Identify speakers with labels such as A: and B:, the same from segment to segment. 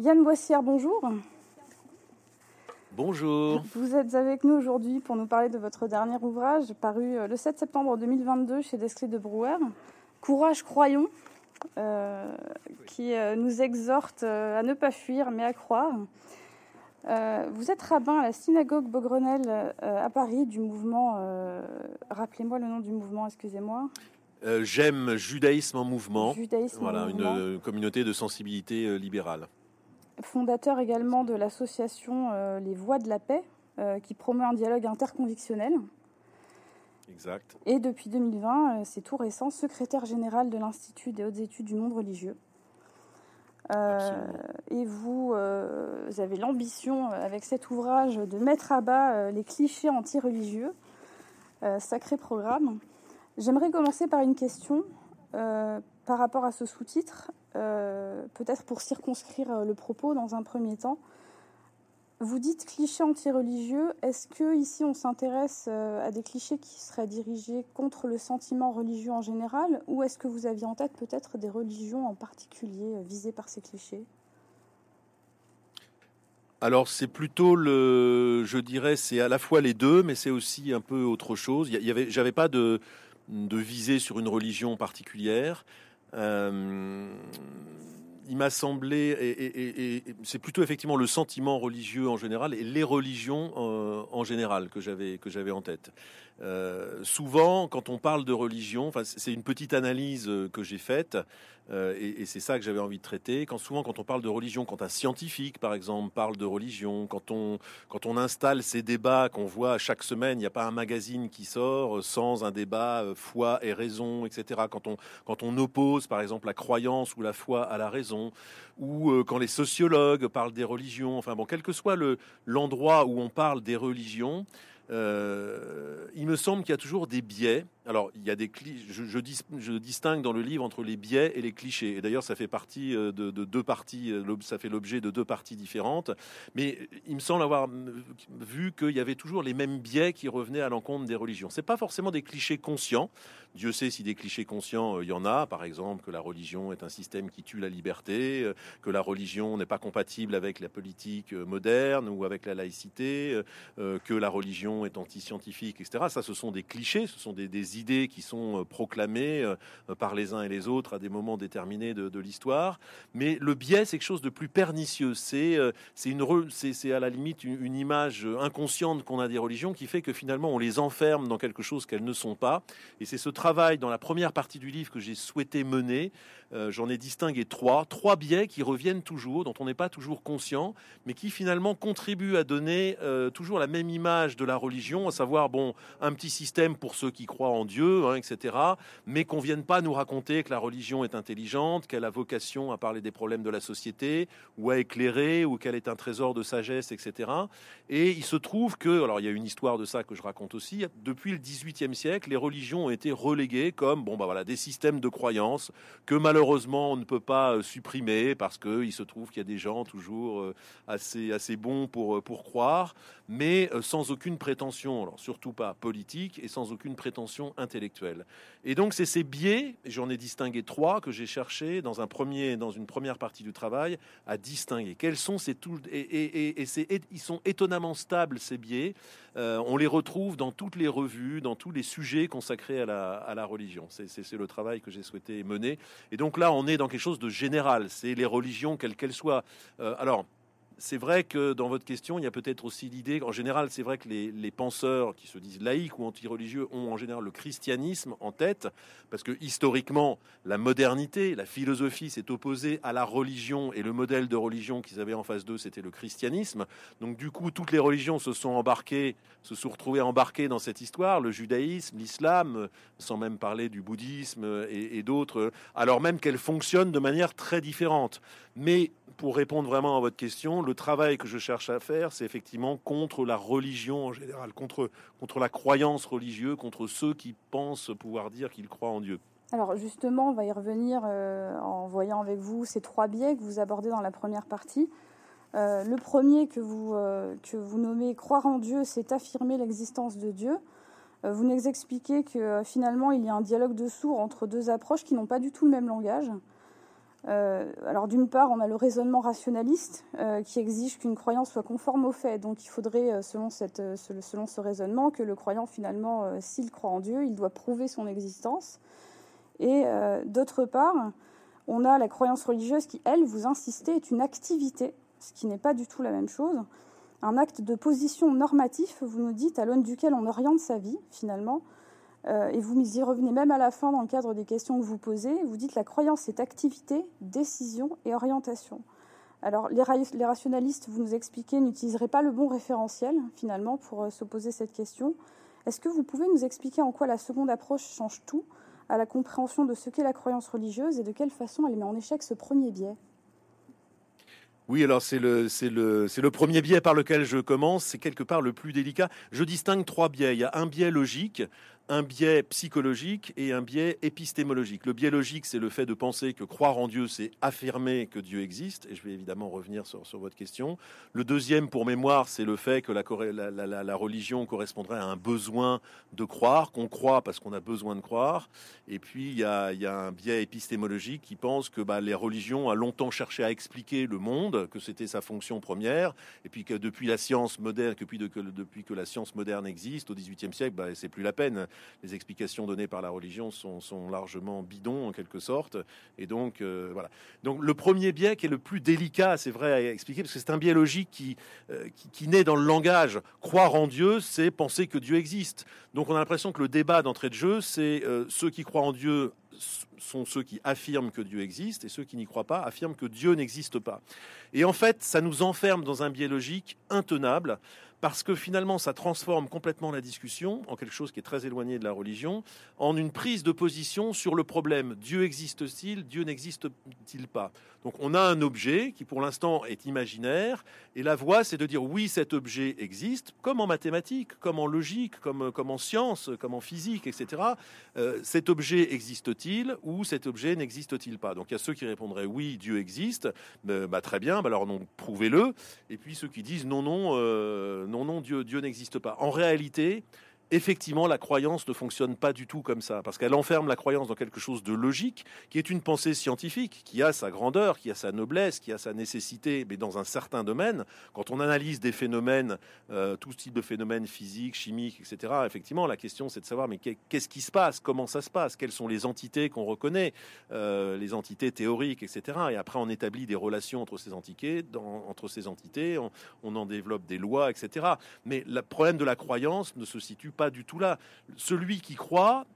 A: Yann Boissière, bonjour.
B: Bonjour.
A: Vous êtes avec nous aujourd'hui pour nous parler de votre dernier ouvrage paru euh, le 7 septembre 2022 chez Desclés de Brouwer, Courage, croyons, euh, qui euh, nous exhorte à ne pas fuir mais à croire. vous êtes rabbin à la synagogue Beaugrenelle à Paris du mouvement. Rappelez-moi le nom du mouvement, excusez-moi.
B: J'aime Judaïsme en mouvement.
A: Judaïsme
B: voilà,
A: en
B: mouvement. une communauté de sensibilité libérale
A: fondateur également de l'association euh, Les Voix de la Paix, euh, qui promeut un dialogue interconvictionnel.
B: Exact.
A: Et depuis 2020, euh, c'est tout récent, secrétaire général de l'Institut des hautes études du monde religieux. et vous, avez l'ambition, avec cet ouvrage, de mettre à bas les clichés anti-religieux. sacré programme. J'aimerais commencer par une question par rapport à ce sous-titre. Euh, peut-être pour circonscrire euh, le propos dans un premier temps. Vous dites clichés anti-religieux. Est-ce que ici on s'intéresse euh, à des clichés qui seraient dirigés contre le sentiment religieux en général, ou est-ce que vous aviez en tête peut-être des religions en particulier visées par ces clichés?
B: Alors c'est plutôt le, je dirais, c'est à la fois les deux, mais c'est aussi un peu autre chose. J'avais pas de de visée sur une religion particulière. Euh, il m'a semblé, et, c'est plutôt effectivement le sentiment religieux en général et les religions euh, en général que j'avais en tête. Euh, souvent, quand on parle de religion, c'est une petite analyse euh, que j'ai faite, euh, et, et c'est ça que j'avais envie de traiter. Quand souvent, quand on parle de religion, quand un scientifique, par exemple, parle de religion, quand on quand on installe ces débats qu'on voit chaque semaine, il n'y a pas un magazine qui sort sans un débat foi et raison, etc. Quand on quand on oppose, par exemple, la croyance ou la foi à la raison, ou quand les sociologues parlent des religions, enfin bon, quel que soit le l'endroit où on parle des religions. Euh, il me semble qu'il y a toujours des biais alors, il y a des je, je, distingue dans le livre entre les biais et les clichés. Et d'ailleurs, ça fait partie euh, de, deux parties, euh, ça fait l'objet de deux parties différentes. Mais il me semble avoir vu qu'il y avait toujours les mêmes biais qui revenaient à l'encontre des religions. C'est pas forcément des clichés conscients. Dieu sait si des clichés conscients euh, il y en a. Par exemple, que la religion est un système qui tue la liberté, que la religion n'est pas compatible avec la politique moderne ou avec la laïcité, que la religion est anti-scientifique, etc. Ça, ce sont des clichés, ce sont des, des idées qui sont euh, proclamées euh, par les uns et les autres à des moments déterminés de, l'histoire. Mais le biais, c'est quelque chose de plus pernicieux. C'est euh, c'est à la limite une, image inconsciente qu'on a des religions qui fait que finalement on les enferme dans quelque chose qu'elles ne sont pas. Et c'est ce travail dans la première partie du livre que j'ai souhaité mener. J'en ai distingué trois, trois biais qui reviennent toujours, dont on n'est pas toujours conscient, mais qui finalement contribuent à donner toujours la même image de la religion, à savoir bon un petit système pour ceux qui croient en Dieu, hein, etc. Mais qu'on vienne pas nous raconter que la religion est intelligente, qu'elle a vocation à parler des problèmes de la société, ou à éclairer, ou qu'elle est un trésor de sagesse, etc. Et il se trouve que, alors il y a une histoire de ça que je raconte aussi, depuis le XVIIIe siècle, les religions ont été reléguées comme bon bah voilà des systèmes de croyances que malheureusement on ne peut pas euh, supprimer parce que il se trouve qu'il y a des gens toujours euh, assez assez bons pour euh, pour croire, mais sans aucune prétention, alors surtout pas politique et sans aucune prétention intellectuelle. Et donc c'est ces biais, j'en ai distingué trois que j'ai cherché dans un premier, dans une première partie du travail à distinguer. Quels sont ces tout et, et, et, ils sont étonnamment stables ces biais. On les retrouve dans toutes les revues, dans tous les sujets consacrés à la, à la religion. C'est le travail que j'ai souhaité mener. Et donc là, on est dans quelque chose de général. C'est les religions, quelles qu'elles soient. Euh, alors c'est vrai que dans votre question, il y a peut-être aussi l'idée, en général, c'est vrai que les, penseurs qui se disent laïcs ou anti-religieux ont en général le christianisme en tête, parce que historiquement, la modernité, la philosophie s'est opposée à la religion, et le modèle de religion qu'ils avaient en face d'eux, c'était le christianisme. Donc du coup, toutes les religions se sont embarquées, se sont retrouvées embarquées dans cette histoire, le judaïsme, l'islam, sans même parler du bouddhisme et, et d'autres, alors même qu'elles fonctionnent de manière très différente. Mais pour répondre vraiment à votre question, le travail que je cherche à faire, c'est effectivement contre la religion en général, contre, contre la croyance religieuse, contre ceux qui pensent pouvoir dire qu'ils croient en Dieu.
A: Alors justement, on va y revenir euh, en voyant avec vous ces trois biais que vous abordez dans la première partie. Euh, le premier que vous, euh, que vous nommez croire en Dieu, c'est affirmer l'existence de Dieu. vous nous expliquez que finalement il y a un dialogue de sourds entre deux approches qui n'ont pas du tout le même langage. Euh, alors d'une part, on a le raisonnement rationaliste euh, qui exige qu'une croyance soit conforme aux faits. Donc il faudrait, euh, selon, ce raisonnement, que le croyant finalement, s'il croit en Dieu, il doit prouver son existence. Et d'autre part, on a la croyance religieuse qui, elle, vous insistez, est une activité, ce qui n'est pas du tout la même chose. Un acte de position normatif, vous nous dites, à l'aune duquel on oriente sa vie, finalement, et vous y revenez même à la fin dans le cadre des questions que vous posez. Vous dites la croyance est activité, décision et orientation. Alors les, rationalistes, vous nous expliquez, n'utiliseraient pas le bon référentiel finalement pour euh, se poser cette question. Est-ce que vous pouvez nous expliquer en quoi la seconde approche change tout à la compréhension de ce qu'est la croyance religieuse et de quelle façon elle met en échec ce premier biais?
B: Oui, alors c'est le premier biais par lequel je commence. C'est quelque part le plus délicat. Je distingue trois biais. Il y a un biais logique, un biais psychologique et un biais épistémologique. Le biais logique, c'est le fait de penser que croire en Dieu, c'est affirmer que Dieu existe, et je vais évidemment revenir sur, votre question. Le deuxième, pour mémoire, c'est le fait que la, religion correspondrait à un besoin de croire, qu'on croit parce qu'on a besoin de croire. Et puis, il y a, un biais épistémologique qui pense que bah, les religions ont longtemps cherché à expliquer le monde, que c'était sa fonction première, et puis que depuis la science moderne, que, depuis que la science moderne existe, au XVIIIe siècle, bah, c'est plus la peine les explications données par la religion sont, largement bidons en quelque sorte. Et donc, euh, voilà. Donc, le premier biais qui est le plus délicat, c'est vrai à expliquer, parce que c'est un biais logique euh, qui, qui, naît dans le langage. Croire en Dieu, c'est penser que Dieu existe. Donc, on a l'impression que le débat d'entrée de jeu, c'est euh, ceux qui croient en Dieu sont ceux qui affirment que Dieu existe et ceux qui n'y croient pas affirment que Dieu n'existe pas. Et en fait, ça nous enferme dans un biais logique intenable parce que finalement, ça transforme complètement la discussion en quelque chose qui est très éloigné de la religion, en une prise de position sur le problème Dieu existe-t-il, Dieu n'existe-t-il pas? Donc on a un objet qui pour l'instant est imaginaire, et la voie c'est de dire oui, cet objet existe, comme en mathématiques, comme en logique, comme, comme en sciences, comme en physique, etc. Euh, cet objet existe-t-il? Ou cet objet n'existe-t-il pas? Donc il y a ceux qui répondraient oui, Dieu existe, bah, très bien, bah, alors non, prouvez-le, et puis ceux qui disent non, non, euh, non, Dieu, Dieu n'existe pas. En réalité, effectivement, la croyance ne fonctionne pas du tout comme ça, parce qu'elle enferme la croyance dans quelque chose de logique, qui est une pensée scientifique, qui a sa grandeur, qui a sa noblesse, qui a sa nécessité, mais dans un certain domaine. Quand on analyse des phénomènes, euh, tout type de phénomènes physiques, chimiques, etc., effectivement, la question c'est de savoir, mais qu'est-ce qui se passe? Comment ça se passe? Quelles sont les entités qu'on reconnaît? Euh, Les entités théoriques, etc. Et après, on établit des relations entre ces entités, entre ces entités, on, on en développe des lois, etc. Mais le problème de la croyance ne se situe pas du tout là. Celui qui croit,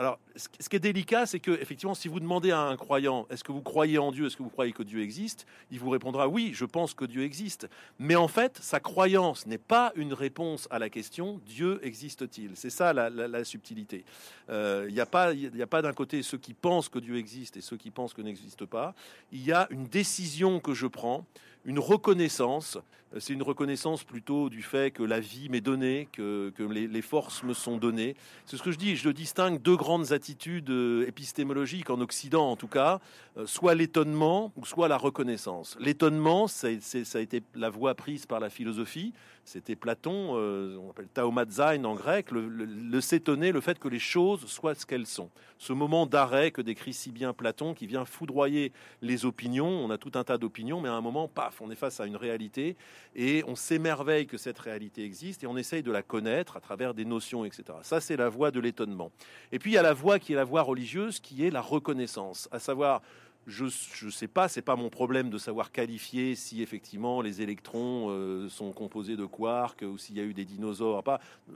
B: alors, ce qui est délicat, c'est que effectivement, si vous demandez à un croyant, est-ce que vous croyez en Dieu, est-ce que vous croyez que Dieu existe, il vous répondra oui, je pense que Dieu existe. Mais en fait, sa croyance n'est pas une réponse à la question Dieu existe-t-il? C'est ça la, subtilité. Euh, il n'y a pas, il a pas d'un côté ceux qui pensent que Dieu existe et ceux qui pensent que n'existe pas. Il y a une décision que je prends une reconnaissance. C'est une reconnaissance plutôt du fait que la vie m'est donnée, que, les, forces me sont données. C'est ce que je dis. Je distingue deux grandes attitudes euh, épistémologiques en Occident, en tout cas, euh, soit l'étonnement ou soit la reconnaissance. L'étonnement, ça a été la voie prise par la philosophie. C'était Platon, euh, on appelle taomazain en grec, le, s'étonner, le fait que les choses soient ce qu'elles sont. Ce moment d'arrêt que décrit si bien Platon, qui vient foudroyer les opinions. On a tout un tas d'opinions, mais à un moment, paf, on est face à une réalité et on s'émerveille que cette réalité existe et on essaye de la connaître à travers des notions, etc. Ça, c'est la voie de l'étonnement. Et puis il y a la voie qui est la voie religieuse, qui est la reconnaissance, à savoir je ne sais pas, c'est pas mon problème de savoir qualifier si effectivement les électrons euh, sont composés de quarks ou s'il y a eu des dinosaures. Pas euh,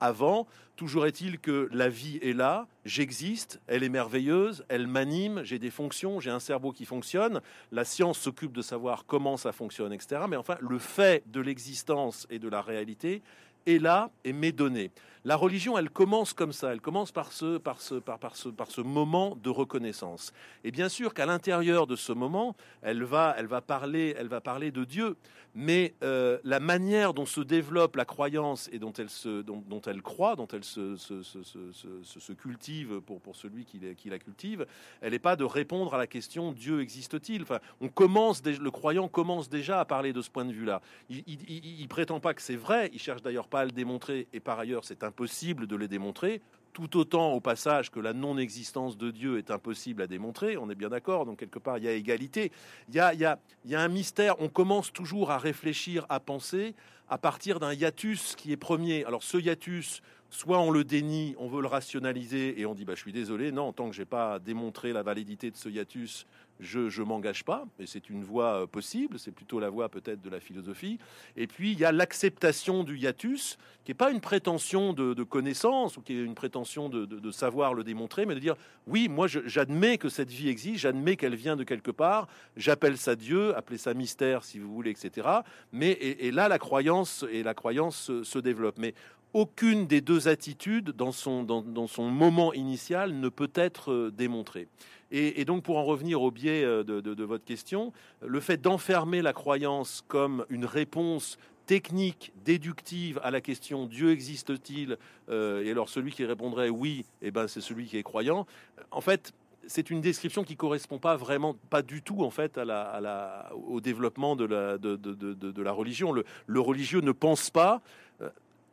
B: avant. Toujours est-il que la vie est là, j'existe, elle est merveilleuse, elle m'anime, j'ai des fonctions, j'ai un cerveau qui fonctionne. La science s'occupe de savoir comment ça fonctionne, etc. Mais enfin, le fait de l'existence et de la réalité est là et m'est donné. La religion, elle commence comme ça, elle commence par ce, par ce, par, par ce, par ce moment de reconnaissance. Et bien sûr qu'à l'intérieur de ce moment, elle va, elle va parler, elle va parler de Dieu. Mais euh, la manière dont se développe la croyance et dont elle, se, dont, elle croit, dont elle se, se, cultive pour, pour celui qui, qui, la cultive, elle n'est pas de répondre à la question Dieu existe-t-il? Enfin, on commence, le croyant commence déjà à parler de ce point de vue-là. Il, il, il, prétend pas que c'est vrai. Il cherche d'ailleurs pas à le démontrer. Et par ailleurs, c'est un impossible de les démontrer, tout autant au passage que la non-existence de Dieu est impossible à démontrer, on est bien d'accord, donc quelque part il y a égalité. Il y a, y, a, il y a un mystère, on commence toujours à réfléchir, à penser à partir d'un hiatus qui est premier. Alors ce hiatus, soit on le dénie, on veut le rationaliser et on dit bah, je suis désolé, non, tant que j'ai pas démontré la validité de ce hiatus, je ne m'engage pas, et c'est une voie euh, possible, c'est plutôt la voie peut-être de la philosophie. Et puis il y a l'acceptation du hiatus, qui n'est pas une prétention de, connaissance ou qui est une prétention de, savoir le démontrer, mais de dire oui, moi j'admets que cette vie existe, j'admets qu'elle vient de quelque part, j'appelle ça Dieu, appelez ça mystère si vous voulez, etc. Mais et, là la croyance et la croyance se, se développe. Mais aucune des deux attitudes, dans son, dans, son moment initial, ne peut être euh, démontrée. Et, donc, pour en revenir au biais euh, de, votre question, le fait d'enfermer la croyance comme une réponse technique, déductive à la question Dieu existe-t-il? euh, Et alors, celui qui répondrait oui, eh ben, c'est celui qui est croyant. En fait, c'est une description qui correspond pas vraiment, pas du tout en fait à la, au développement de la, de, la religion. Le, religieux ne pense pas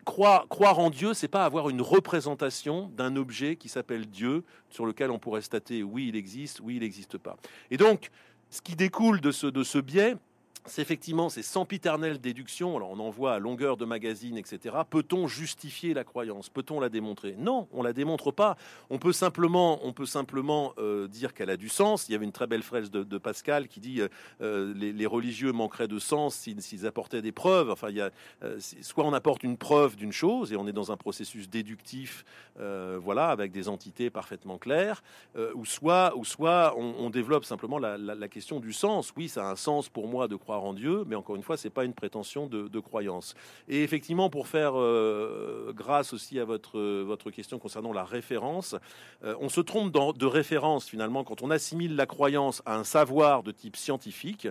B: croire, en Dieu, c'est pas avoir une représentation d'un objet qui s'appelle Dieu, sur lequel on pourrait stater oui, il existe, oui, il n'existe pas. Et donc, ce qui découle de ce, de ce biais, c'est effectivement ces sempiternelles déductions, alors on en voit à longueur de magazine, etc. Peut-on justifier la croyance? Peut-on la démontrer? Non, on la démontre pas. On peut simplement, on peut simplement euh, dire qu'elle a du sens. Il y avait une très belle fraise de, Pascal qui dit euh, euh, les, religieux manqueraient de sens s'ils apportaient des preuves. Enfin, il y a, soit on apporte une preuve d'une chose et on est dans un processus déductif, voilà, avec des entités parfaitement claires, ou soit, ou soit on, développe simplement la, la question du sens. Oui, ça a un sens pour moi de croire en Dieu, mais encore une fois, c'est pas une prétention de, croyance. Et effectivement, pour faire euh, grâce aussi à votre, votre question concernant la référence, euh, on se trompe de référence finalement quand on assimile la croyance à un savoir de type scientifique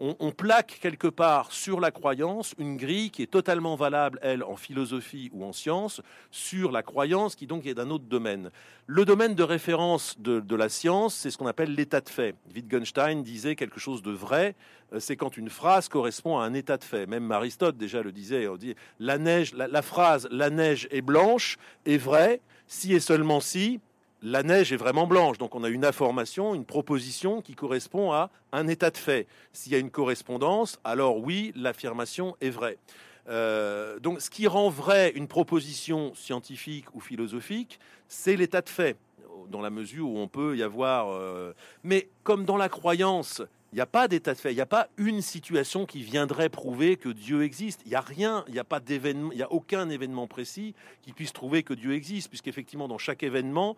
B: on, plaque quelque part sur la croyance une grille qui est totalement valable, elle, en philosophie ou en science, sur la croyance qui donc est d'un autre domaine. Le domaine de référence de, la science, c'est ce qu'on appelle l'état de fait. Wittgenstein disait quelque chose de vrai, euh, c'est quand une phrase correspond à un état de fait. Même Aristote déjà le disait, on dit la neige, la phrase la neige est blanche est vraie si et seulement si la neige est vraiment blanche. Donc on a une information, une proposition qui correspond à un état de fait. S'il y a une correspondance, alors oui, l'affirmation est vraie. Euh, donc ce qui rend vrai une proposition scientifique ou philosophique, c'est l'état de fait, dans la mesure où on peut y avoir... Euh, mais comme dans la croyance, il n'y a pas d'état de fait, il n'y a pas une situation qui viendrait prouver que Dieu existe. Il n'y a rien, il n'y a pas d'événement, il n'y a aucun événement précis qui puisse prouver que Dieu existe, puisqu'effectivement, dans chaque événement,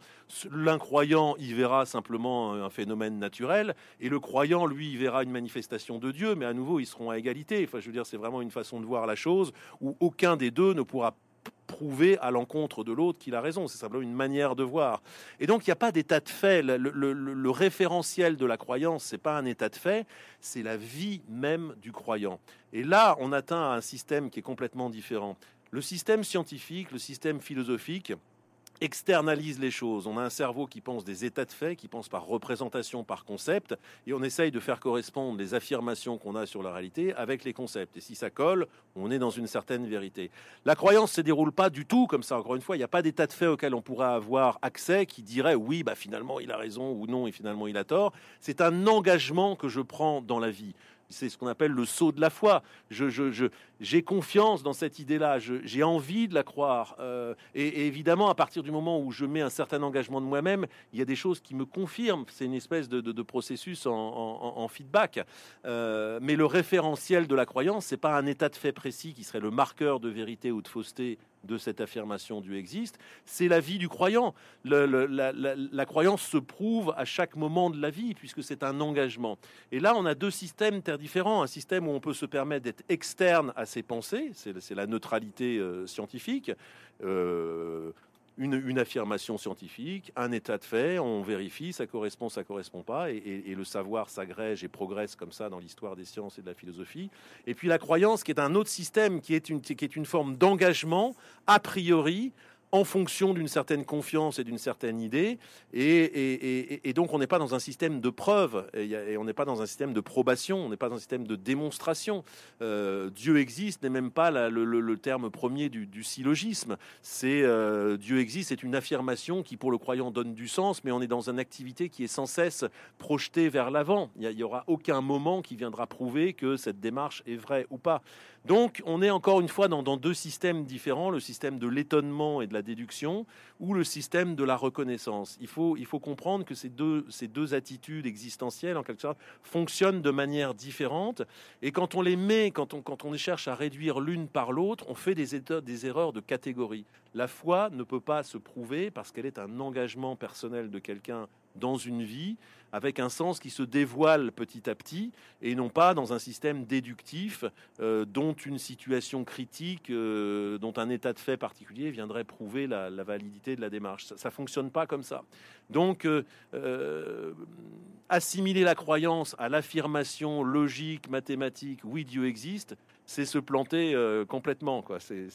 B: l'incroyant y verra simplement un phénomène naturel, et le croyant, lui, y verra une manifestation de Dieu, mais à nouveau, ils seront à égalité. Enfin, je veux dire, c'est vraiment une façon de voir la chose où aucun des deux ne pourra prouver à l'encontre de l'autre qu'il a raison. C'est simplement une manière de voir. Et donc, il n'y a pas d'état de fait. Le, référentiel de la croyance, c'est pas un état de fait, c'est la vie même du croyant. Et là, on atteint un système qui est complètement différent. Le système scientifique, le système philosophique, externalise les choses. On a un cerveau qui pense des états de fait, qui pense par représentation, par concept, et on essaye de faire correspondre les affirmations qu'on a sur la réalité avec les concepts. Et si ça colle, on est dans une certaine vérité. La croyance se déroule pas du tout comme ça. Encore une fois, il n'y a pas d'état de fait auquel on pourrait avoir accès qui dirait oui, bah finalement il a raison ou non et finalement il a tort. C'est un engagement que je prends dans la vie c'est ce qu'on appelle le saut de la foi. j'ai confiance dans cette idée-là, j'ai envie de la croire. Euh, et, évidemment, à partir du moment où je mets un certain engagement de moi-même, il y a des choses qui me confirment. C'est une espèce de, processus en, feedback. Euh, mais le référentiel de la croyance, c'est pas un état de fait précis qui serait le marqueur de vérité ou de fausseté de cette affirmation Dieu existe, c'est la vie du croyant. la, croyance se prouve à chaque moment de la vie, puisque c'est un engagement. Et là, on a deux systèmes très différents. Un système où on peut se permettre d'être externe à ses pensées, c'est la neutralité euh, scientifique. Euh, une, affirmation scientifique, un état de fait, on vérifie, ça correspond, ça correspond pas, et, le savoir s'agrège et progresse comme ça dans l'histoire des sciences et de la philosophie. Et puis la croyance, qui est un autre système, qui est une, qui est une forme d'engagement a priori en fonction d'une certaine confiance et d'une certaine idée. Et, donc, on n'est pas dans un système de preuve, et, on n'est pas dans un système de probation, on n'est pas dans un système de démonstration. Euh, Dieu existe n'est même pas le, terme premier du, syllogisme. C'est euh, Dieu existe, c'est une affirmation qui, pour le croyant, donne du sens, mais on est dans une activité qui est sans cesse projetée vers l'avant. Il n'y aura aucun moment qui viendra prouver que cette démarche est vraie ou pas. Donc, on est encore une fois dans, deux systèmes différents, le système de l'étonnement et de la déduction, ou le système de la reconnaissance. Il faut, comprendre que ces deux, attitudes existentielles, en quelque sorte, fonctionnent de manière différente. Et quand on les met, quand on, cherche à réduire l'une par l'autre, on fait des erreurs de catégorie. La foi ne peut pas se prouver parce qu'elle est un engagement personnel de quelqu'un dans une vie avec un sens qui se dévoile petit à petit et non pas dans un système déductif euh, dont une situation critique, euh, dont un état de fait particulier viendrait prouver la, validité de la démarche. Ça ne fonctionne pas comme ça. Donc, euh, assimiler la croyance à l'affirmation logique, mathématique, oui, Dieu existe, c'est se planter complètement. Quoi. C'est,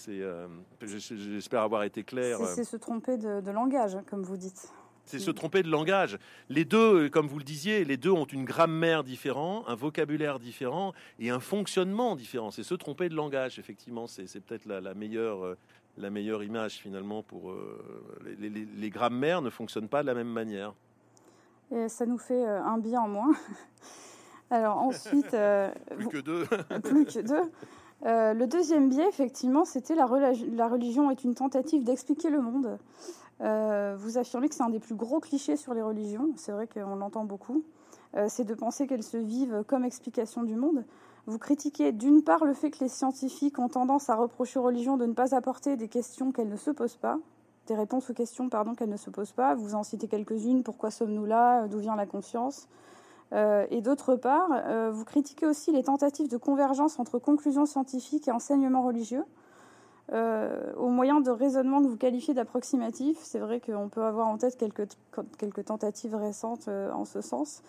B: j'espère avoir été clair.
A: C'est, se tromper de langage, comme vous dites.
B: C'est se tromper de langage. Les deux, euh, comme vous le disiez, les deux ont une grammaire différente, un vocabulaire différent et un fonctionnement différent. C'est se tromper de langage, effectivement. C'est peut-être la, meilleure, euh, la meilleure image finalement pour euh, les, grammaires ne fonctionnent pas de la même manière.
A: Et ça nous fait un bien en moins. Alors ensuite,
B: plus que deux.
A: plus que deux. le deuxième biais, effectivement, c'était la, la religion est une tentative d'expliquer le monde. Euh, vous affirmez que c'est un des plus gros clichés sur les religions, c'est vrai qu'on l'entend beaucoup, euh, c'est de penser qu'elles se vivent comme explication du monde. Vous critiquez d'une part le fait que les scientifiques ont tendance à reprocher aux religions de ne pas apporter des questions qu'elles ne se posent pas, des réponses aux questions pardon qu'elles ne se posent pas. Vous en citez quelques-unes. Pourquoi sommes-nous là D'où vient la conscience? Euh, Et d'autre part, vous critiquez aussi les tentatives de convergence entre conclusions scientifiques et enseignements religieux. Euh, au moyen de raisonnement que vous qualifiez d'approximatif. C'est vrai qu'on peut avoir en tête quelques, tentatives récentes euh, en ce sens.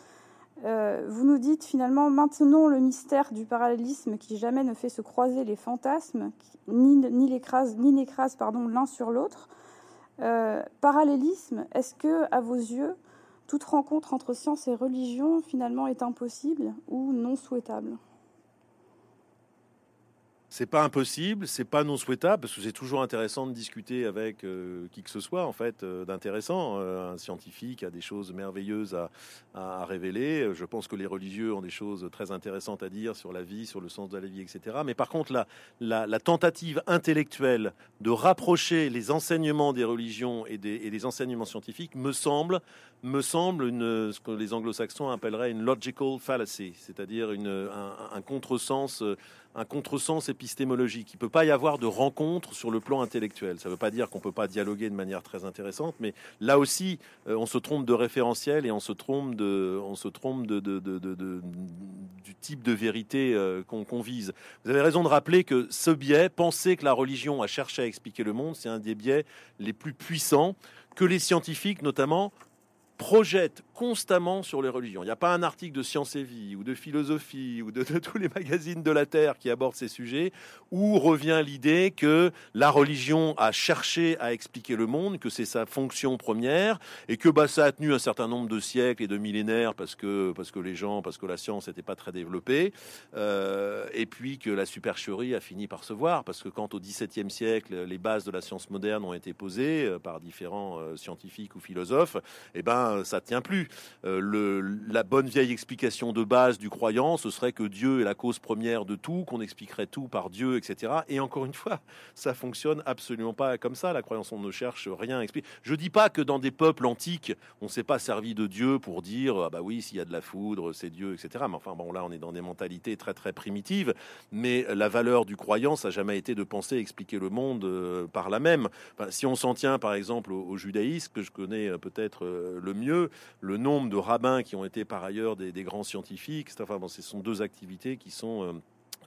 A: Euh, vous nous dites finalement maintenons le mystère du parallélisme qui jamais ne fait se croiser les fantasmes, ni, ni l'écrase, ni pardon l'un sur l'autre. parallélisme, est-ce que à vos yeux toute rencontre entre science et religion finalement est impossible ou non souhaitable?
B: C'est pas impossible, c'est pas non souhaitable parce que c'est toujours intéressant de discuter avec euh, qui que ce soit en fait euh, d'intéressant. Euh, un scientifique a des choses merveilleuses à, révéler. Je pense que les religieux ont des choses très intéressantes à dire sur la vie, sur le sens de la vie, etc. Mais par contre, la, tentative intellectuelle de rapprocher les enseignements des religions et des, enseignements scientifiques me semble me semble ce que les anglo-saxons appelleraient une logical fallacy, c'est-à-dire un, un contresens un contresens épistémologique. Il ne peut pas y avoir de rencontre sur le plan intellectuel. Ça ne veut pas dire qu'on ne peut pas dialoguer de manière très intéressante, mais là aussi, euh, on se trompe de référentiel et on se trompe, de, on se trompe de, du type de vérité euh, qu'on vise. Vous avez raison de rappeler que ce biais, penser que la religion a cherché à expliquer le monde, c'est un des biais les plus puissants que les scientifiques, notamment, projette constamment sur les religions. Il n'y a pas un article de Science et Vie ou de philosophie ou de, tous les magazines de la Terre qui abordent ces sujets où revient l'idée que la religion a cherché à expliquer le monde, que c'est sa fonction première et que bah, ça a tenu un certain nombre de siècles et de millénaires parce que, parce que les gens, parce que la science n'était pas très développée euh, et puis que la supercherie a fini par se voir parce que quand au XVIIe siècle les bases de la science moderne ont été posées euh, par différents euh, scientifiques ou philosophes, eh ben ça tient plus. Euh, la bonne vieille explication de base du croyant, ce serait que Dieu est la cause première de tout, qu'on expliquerait tout par Dieu, etc. Et encore une fois, ça fonctionne absolument pas comme ça. La croyance, on ne cherche rien à expliquer. Je dis pas que dans des peuples antiques, on s'est pas servi de Dieu pour dire, ah bah oui, s'il y a de la foudre, c'est Dieu, etc. Mais enfin, bon, là, on est dans des mentalités très, très primitives. Mais la valeur du croyant, ça n'a jamais été de penser expliquer le monde euh, par la même. si on s'en tient, par exemple, au, judaïsme, que je connais euh, peut-être le mieux, le nombre de rabbins qui ont été par ailleurs des, grands scientifiques. Enfin, bon, ce sont deux activités qui sont euh,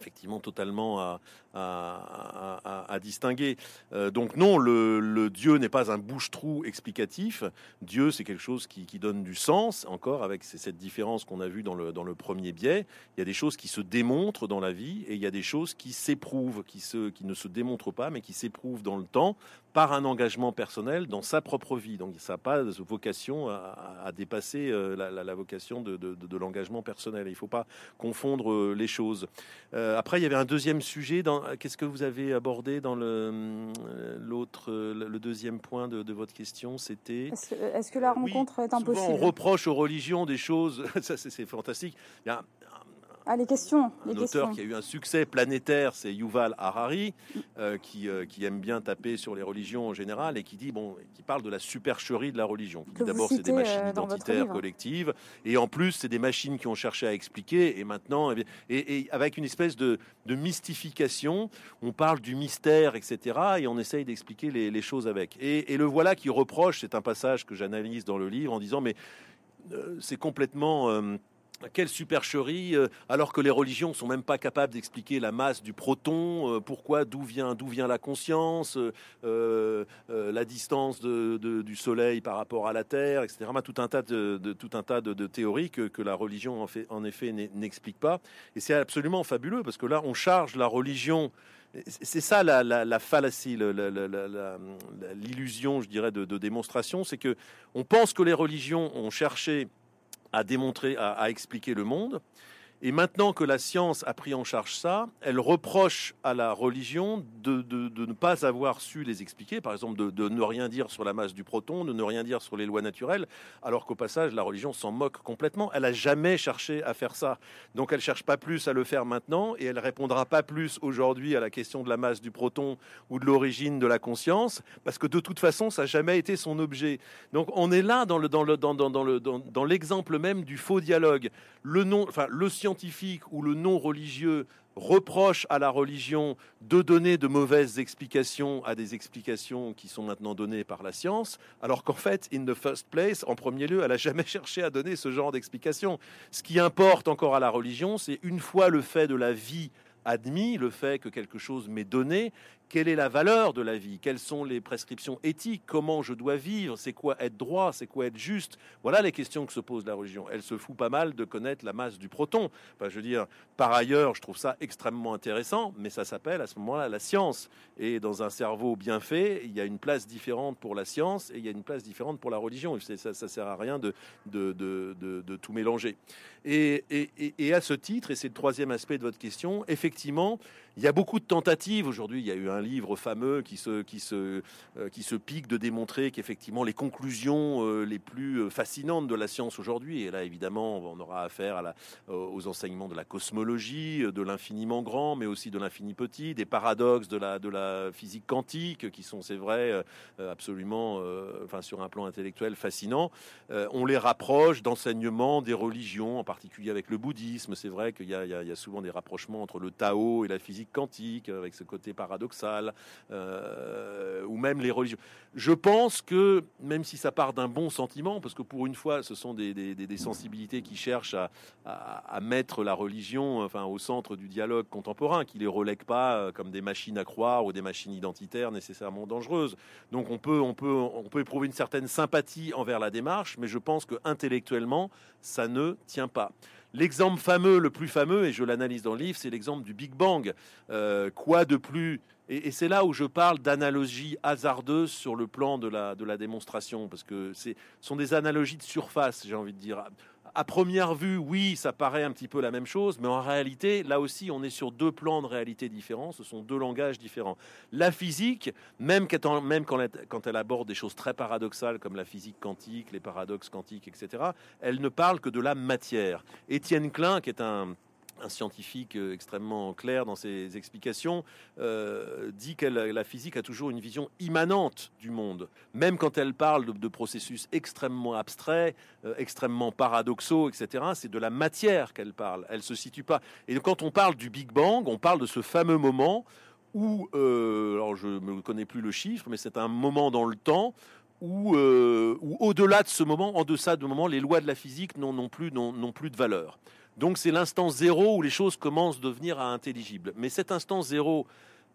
B: effectivement totalement à, distinguer. Euh, donc non, le, Dieu n'est pas un bouche-trou explicatif. Dieu, c'est quelque chose qui, donne du sens, encore avec cette différence qu'on a vue dans le, premier biais. Il y a des choses qui se démontrent dans la vie et il y a des choses qui s'éprouvent, qui ne se démontrent pas, mais qui s'éprouvent dans le temps, par un engagement personnel dans sa propre vie. Donc ça n'a pas vocation à, dépasser euh, la, vocation de, l'engagement personnel. Il ne faut pas confondre euh, les choses. Euh, après, il y avait un deuxième sujet. Qu'est-ce que vous avez abordé dans l'autre, le, deuxième point de, votre question? C'était.
A: Est-ce que, la rencontre est impossible
B: On reproche aux religions des choses. ça, c'est fantastique. Il y a
A: ah, les questions.
B: un auteur qui a eu un succès planétaire, c'est Yuval Harari, euh, qui, euh, qui, aime bien taper sur les religions en général et qui dit bon, qui parle de la supercherie de la religion. D'abord, c'est des machines euh, identitaires collectives, et en plus, c'est des machines qui ont cherché à expliquer, et maintenant, eh et, avec une espèce de, de, mystification, on parle du mystère, etc., et on essaye d'expliquer les, les, choses avec. Et, et le voilà qui reproche, c'est un passage que j'analyse dans le livre en disant mais c'est complètement quelle supercherie, euh, alors que les religions sont même pas capables d'expliquer la masse du proton, euh, pourquoi, d'où vient, d'où vient la conscience, euh, la distance du Soleil par rapport à la Terre, etc. Tout un tas de, tout un tas de, théories que, la religion en, fait, en effet n'explique pas. Et c'est absolument fabuleux parce que là, on charge la religion. C'est ça la, la, fallacie, l'illusion, je dirais, de, de démonstration, c'est que on pense que les religions ont cherché à démontrer, à, expliquer le monde. Et maintenant que la science a pris en charge ça, elle reproche à la religion de, ne pas avoir su les expliquer, par exemple de, ne rien dire sur la masse du proton, de ne rien dire sur les lois naturelles, alors qu'au passage, la religion s'en moque complètement. Elle n'a jamais cherché à faire ça. Donc elle ne cherche pas plus à le faire maintenant, et elle répondra pas plus aujourd'hui à la question de la masse du proton ou de l'origine de la conscience, parce que de toute façon, ça n'a jamais été son objet. Donc on est là dans le dans le dans, dans, le dans, l'exemple même du faux dialogue. Le nom, enfin le scientifique ou le non religieux reproche à la religion de donner de mauvaises explications à des explications qui sont maintenant données par la science, alors qu'en fait, in the first place, en premier lieu, elle n'a jamais cherché à donner ce genre d'explications. Ce qui importe encore à la religion, c'est une fois le fait de la vie admis, le fait que quelque chose m'est donné, quelle est la valeur de la vie? Quelles sont les prescriptions éthiques? Comment je dois vivre? C'est quoi être droit? C'est quoi être juste? Voilà les questions que se pose la religion. Elle se fout pas mal de connaître la masse du proton. je veux dire, par ailleurs, je trouve ça extrêmement intéressant, mais ça s'appelle à ce moment-là la science. Et dans un cerveau bien fait, il y a une place différente pour la science et il y a une place différente pour la religion. Ça, ça sert à rien de, tout mélanger. Et, et, à ce titre, et c'est le troisième aspect de votre question, effectivement, il y a beaucoup de tentatives aujourd'hui. Il y a eu un livre fameux qui se, qui se, euh, qui se pique de démontrer qu'effectivement les conclusions euh, les plus euh, fascinantes de la science aujourd'hui, et là évidemment on aura affaire aux enseignements de la cosmologie, de l'infiniment grand, mais aussi de l'infini petit, des paradoxes de la, de la physique quantique, qui sont, c'est vrai, absolument, enfin sur un plan intellectuel fascinant. on les rapproche d'enseignements des religions, en particulier avec le bouddhisme. C'est vrai qu'il y, y, y a souvent des rapprochements entre le Tao et la physique quantique, avec ce côté paradoxal, euh, ou même les religions. Je pense que, même si ça part d'un bon sentiment, parce que pour une fois, ce sont des, sensibilités qui cherchent à, mettre la religion enfin, au centre du dialogue contemporain, qui les relègue pas euh, comme des machines à croire ou des machines identitaires nécessairement dangereuses. Donc on peut, on peut, on peut éprouver une certaine sympathie envers la démarche, mais je pense que intellectuellement, ça ne tient pas. L'exemple fameux, le plus fameux, et je l'analyse dans le livre, c'est l'exemple du Big Bang. Euh, quoi de plus et, c'est là où je parle d'analogies hasardeuses sur le plan de la, de la démonstration, parce que ce sont des analogies de surface, j'ai envie de dire à première vue, oui, ça paraît un petit peu la même chose, mais en réalité, là aussi, on est sur deux plans de réalité différents, ce sont deux langages différents. La physique, même, quand elle aborde des choses très paradoxales comme la physique quantique, les paradoxes quantiques, etc., elle ne parle que de la matière. Étienne Klein, qui est un un scientifique euh, extrêmement clair dans ses explications, euh, dit que la physique a toujours une vision immanente du monde, même quand elle parle de, processus extrêmement abstraits, euh, extrêmement paradoxaux, etc. C'est de la matière qu'elle parle. Elle se situe pas. Et quand on parle du Big Bang, on parle de ce fameux moment où, alors je ne connais plus le chiffre, mais c'est un moment dans le temps où, au-delà de ce moment, en deçà de moment, les lois de la physique n'ont plus, plus de valeur. Donc c'est l'instant zéro où les choses commencent à devenir intelligibles. Mais cet instant zéro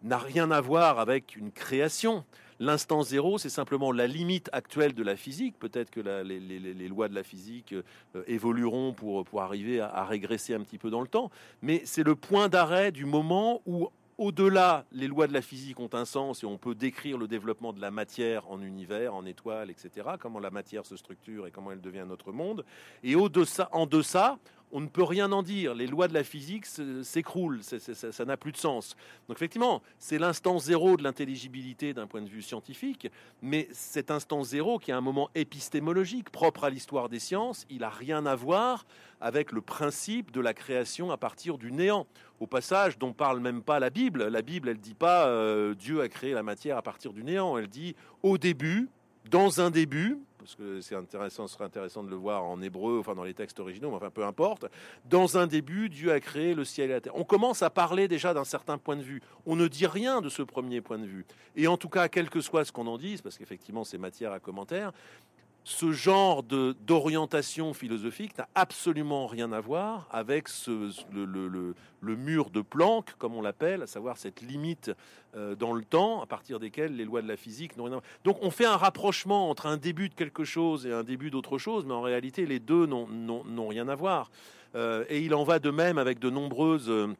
B: n'a rien à voir avec une création. L'instant zéro, c'est simplement la limite actuelle de la physique. Peut-être que les, lois de la physique euh, évolueront pour, arriver à, régresser un petit peu dans le temps. Mais c'est le point d'arrêt du moment où au-delà, les lois de la physique ont un sens et on peut décrire le développement de la matière en univers, en étoiles, etc. Comment la matière se structure et comment elle devient notre monde. Et au-deçà, en deçà, on ne peut rien en dire. Les lois de la physique s'écroulent, ça n'a plus de sens. Donc effectivement, c'est l'instant zéro de l'intelligibilité d'un point de vue scientifique, mais cet instant zéro qui est un moment épistémologique propre à l'histoire des sciences, il n'a rien à voir avec le principe de la création à partir du néant. Au passage, dont parle même pas la Bible. La Bible, elle dit pas euh, Dieu a créé la matière à partir du néant. Elle dit au début, dans un début, parce que c'est intéressant, serait intéressant de le voir en hébreu, enfin dans les textes originaux, mais enfin peu importe. Dans un début, Dieu a créé le ciel et la terre. On commence à parler déjà d'un certain point de vue. On ne dit rien de ce premier point de vue. Et en tout cas, quel que soit ce qu'on en dise, parce qu'effectivement c'est matière à commentaire, ce genre d'orientation philosophique n'a absolument rien à voir avec le, mur de Planck, comme on l'appelle, à savoir cette limite euh, dans le temps à partir desquelles les lois de la physique n'ont rien à voir. Donc on fait un rapprochement entre un début de quelque chose et un début d'autre chose, mais en réalité les deux n'ont rien à voir. Euh, et il en va de même avec de nombreuses... Euh,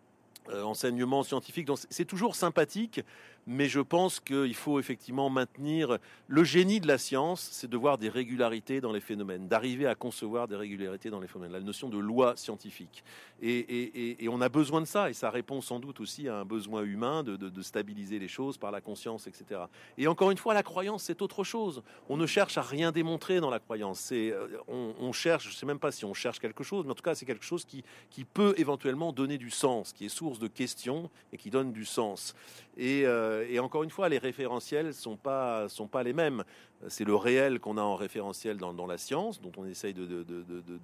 B: enseignements scientifiques. Donc c'est toujours sympathique mais je pense qu'il faut effectivement maintenir le génie de la science, c'est de voir des régularités dans les phénomènes, d'arriver à concevoir des régularités dans les phénomènes, la notion de loi scientifique. Et, on a besoin de ça, et ça répond sans doute aussi à un besoin humain de, stabiliser les choses par la conscience, etc. Et encore une fois, la croyance, c'est autre chose. On ne cherche à rien démontrer dans la croyance. Euh, on, cherche, je ne sais même pas si on cherche quelque chose, mais en tout cas, c'est quelque chose qui peut éventuellement donner du sens, qui est source de questions et qui donne du sens. Et, euh, et, encore une fois, les référentiels sont pas sont pas les mêmes. C'est le réel qu'on a en référentiel dans, la science, dont on essaye de,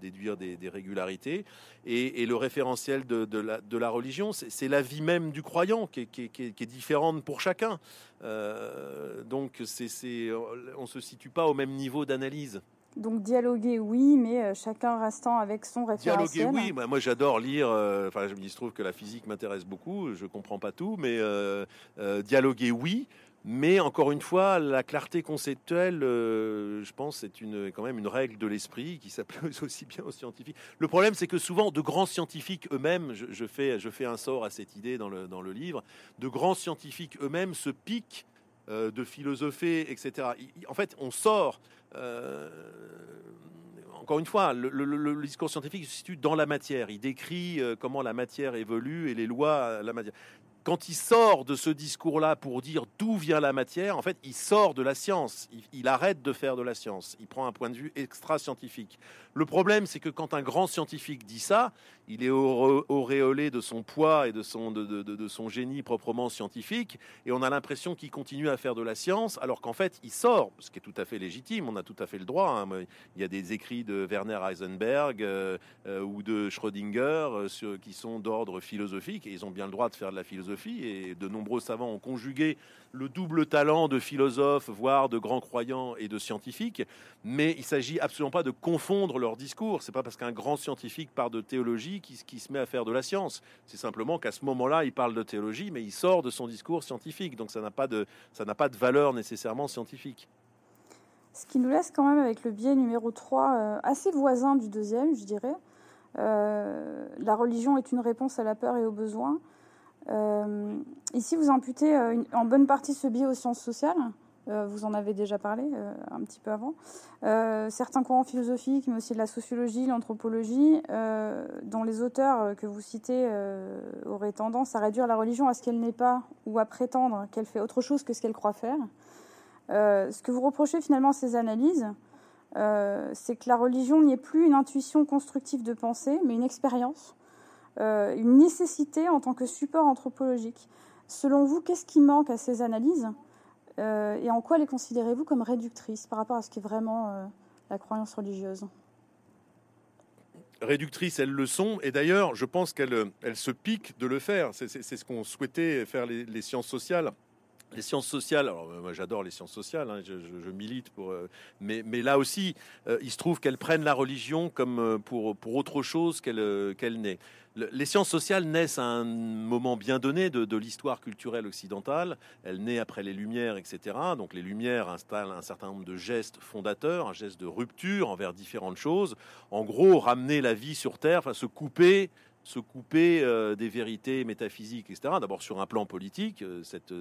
B: déduire des, régularités, et, le référentiel de, la, religion, c'est la vie même du croyant qui est, différente pour chacun. Euh, donc, on se situe pas au même niveau d'analyse.
A: Donc dialoguer, oui, mais euh, chacun restant avec son référentiel.
B: Dialoguer, oui. Moi, j'adore lire. Euh, enfin, il se trouve que la physique m'intéresse beaucoup. Je comprends pas tout, mais euh, dialoguer, oui. Mais encore une fois, la clarté conceptuelle, je pense, c'est une, quand même une règle de l'esprit qui s'applique aussi bien aux scientifiques. Le problème, c'est que souvent, de grands scientifiques eux-mêmes, je, fais, je fais un sort à cette idée dans le, dans le livre, de grands scientifiques eux-mêmes se piquent de philosopher, etc. En fait, on sort euh, encore une fois, le, discours scientifique se situe dans la matière. Il décrit euh, comment la matière évolue et les lois la matière quand il sort de ce discours-là pour dire d'où vient la matière, en fait, il sort de la science. Il, arrête de faire de la science. Il prend un point de vue extra-scientifique. Le problème, c'est que quand un grand scientifique dit ça, il est auréolé de son poids et de son, de, son génie proprement scientifique, et on a l'impression qu'il continue à faire de la science, alors qu'en fait, il sort, ce qui est tout à fait légitime. On a tout à fait le droit. Hein. Il y a des écrits de Werner Heisenberg euh, euh, ou de Schrödinger euh, qui sont d'ordre philosophique, et ils ont bien le droit de faire de la philosophie et de nombreux savants ont conjugué le double talent de philosophes, voire de grands croyants et de scientifiques, mais il s'agit absolument pas de confondre leur discours. C'est pas parce qu'un grand scientifique parle de théologie qu'il se met à faire de la science. C'est simplement qu'à ce moment-là, il parle de théologie, mais il sort de son discours scientifique, donc ça n'a pas de, ça n'a pas de valeur nécessairement scientifique.
A: Ce qui nous laisse quand même avec le biais numéro 3, euh, assez voisin du deuxième, je dirais. Euh, la religion est une réponse à la peur et au besoin. Euh, ici, vous imputez euh, en bonne partie ce biais aux sciences sociales. Euh, vous en avez déjà parlé un petit peu avant. certains courants philosophiques, mais aussi de la sociologie, l'anthropologie, dont les auteurs que vous citez auraient tendance à réduire la religion à ce qu'elle n'est pas ou à prétendre qu'elle fait autre chose que ce qu'elle croit faire. ce que vous reprochez finalement à ces analyses, c'est que la religion n'est plus une intuition constructive de pensée, mais une expérience euh, une nécessité en tant que support anthropologique. Selon vous, qu'est-ce qui manque à ces analyses euh, et en quoi les considérez-vous comme réductrices par rapport à ce qui est vraiment euh, la croyance religieuse?
B: Réductrices, elles le sont. Et d'ailleurs, je pense qu'elles se piquent de le faire. C'est ce qu'on souhaitait faire les, sciences sociales. Les sciences sociales, alors moi j'adore les sciences sociales, hein, je, milite pour, mais, mais, là aussi, il se trouve qu'elles prennent la religion comme pour, pour autre chose qu'elle qu'elle n'est les sciences sociales naissent à un moment bien donné de, l'histoire culturelle occidentale. Elles naissent après les Lumières, etc. Donc les Lumières installent un certain nombre de gestes fondateurs, un geste de rupture envers différentes choses. En gros, ramener la vie sur Terre, enfin se couper se couper des vérités métaphysiques, etc. D'abord sur un plan politique, cette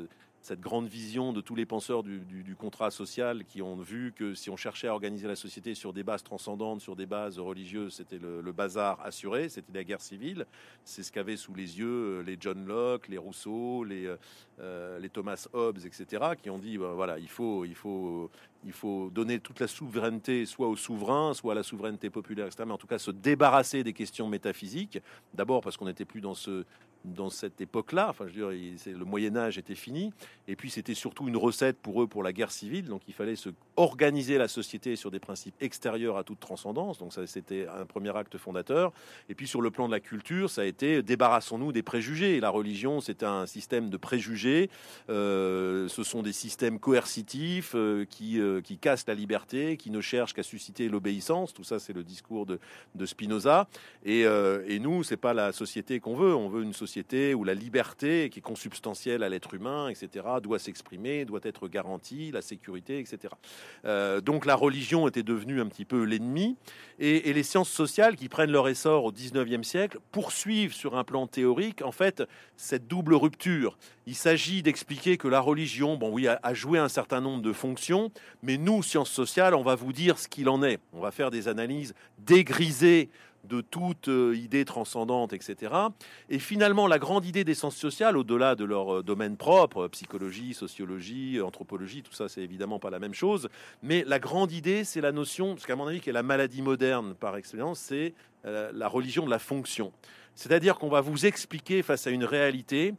B: cette grande vision de tous les penseurs du, contrat social qui ont vu que si on cherchait à organiser la société sur des bases transcendantes, sur des bases religieuses, c'était le, bazar assuré, c'était la guerre civile. C'est ce qu'avaient sous les yeux euh, les John Locke, les Rousseau, les, euh, euh, Thomas Hobbes, etc., qui ont dit bah, voilà, il faut, il, faut, il faut donner toute la souveraineté soit au souverain, soit à la souveraineté populaire, etc., mais en tout cas se débarrasser des questions métaphysiques. D'abord parce qu'on n'était plus dans ce dans cette époque-là. Enfin, je veux dire, le Moyen Âge était fini, et puis c'était surtout une recette pour eux pour la guerre civile. Donc, il fallait se organiser la société sur des principes extérieurs à toute transcendance. Donc, ça, c'était un premier acte fondateur. Et puis, sur le plan de la culture, ça a été débarrassons-nous des préjugés. la religion, c'est un système de préjugés. Euh, ce sont des systèmes coercitifs euh, qui euh, qui cassent la liberté, qui ne cherchent qu'à susciter l'obéissance. Tout ça, c'est le discours de, de Spinoza. Et, et nous, c'est pas la société qu'on veut. On veut une société où la liberté, qui est consubstantielle à l'être humain, etc., doit s'exprimer, doit être garantie, la sécurité, etc. Euh, donc la religion était devenue un petit peu l'ennemi, et, les sciences sociales, qui prennent leur essor au 19e siècle, poursuivent sur un plan théorique, en fait, cette double rupture. Il s'agit d'expliquer que la religion, bon oui, a joué un certain nombre de fonctions, mais nous, sciences sociales, on va vous dire ce qu'il en est. On va faire des analyses dégrisées de toute euh, idée transcendante, etc. Et finalement, la grande idée des sciences sociales, au-delà de leur euh, domaine propre, psychologie, sociologie, anthropologie, tout ça, c'est évidemment pas la même chose, mais la grande idée, c'est la notion, parce qu'à mon avis, qui est la maladie moderne par excellence, c'est euh, la religion de la fonction. C'est-à-dire qu'on va vous expliquer face à une réalité,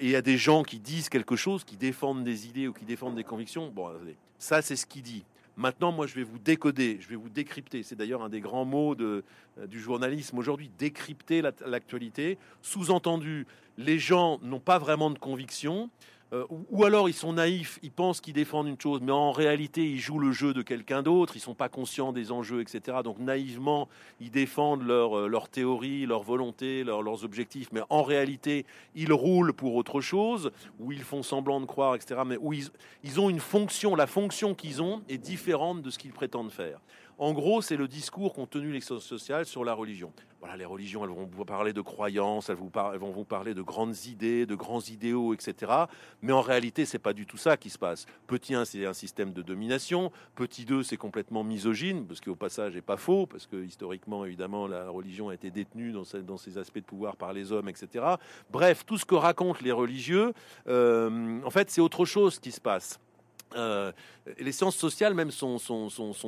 B: et a des gens qui disent quelque chose, qui défendent des idées ou qui défendent des convictions. Bon, ça, c'est ce qu'il dit. Maintenant, moi, je vais vous décoder, je vais vous décrypter. C'est d'ailleurs un des grands mots de, euh, du journalisme aujourd'hui, décrypter l'actualité. Sous-entendu, les gens n'ont pas vraiment de conviction. Euh, ou alors ils sont naïfs, ils pensent qu'ils défendent une chose, mais en réalité ils jouent le jeu de quelqu'un d'autre, ils sont pas conscients des enjeux, etc. Donc naïvement, ils défendent leur, euh, leur théorie, leur volonté, leurs objectifs, mais en réalité ils roulent pour autre chose, ou ils font semblant de croire, etc. Mais où ils, ils ont une fonction, la fonction qu'ils ont est différente de ce qu'ils prétendent faire. En gros, c'est le discours qu'ont tenu les sociales sur la religion. Voilà, les religions, elles vont vous parler de croyances, elles, vont vous parler de grandes idées, de grands idéaux, etc. Mais en réalité, c'est pas du tout ça qui se passe. Petit 1, c'est un système de domination. Petit 2, c'est complètement misogyne, parce qu'au passage, n'est pas faux, parce que historiquement, évidemment, la religion a été détenue dans, dans ses aspects de pouvoir par les hommes, etc. Bref, tout ce que racontent les religieux, euh, en fait, c'est autre chose qui se passe. Euh, les sciences sociales même sont,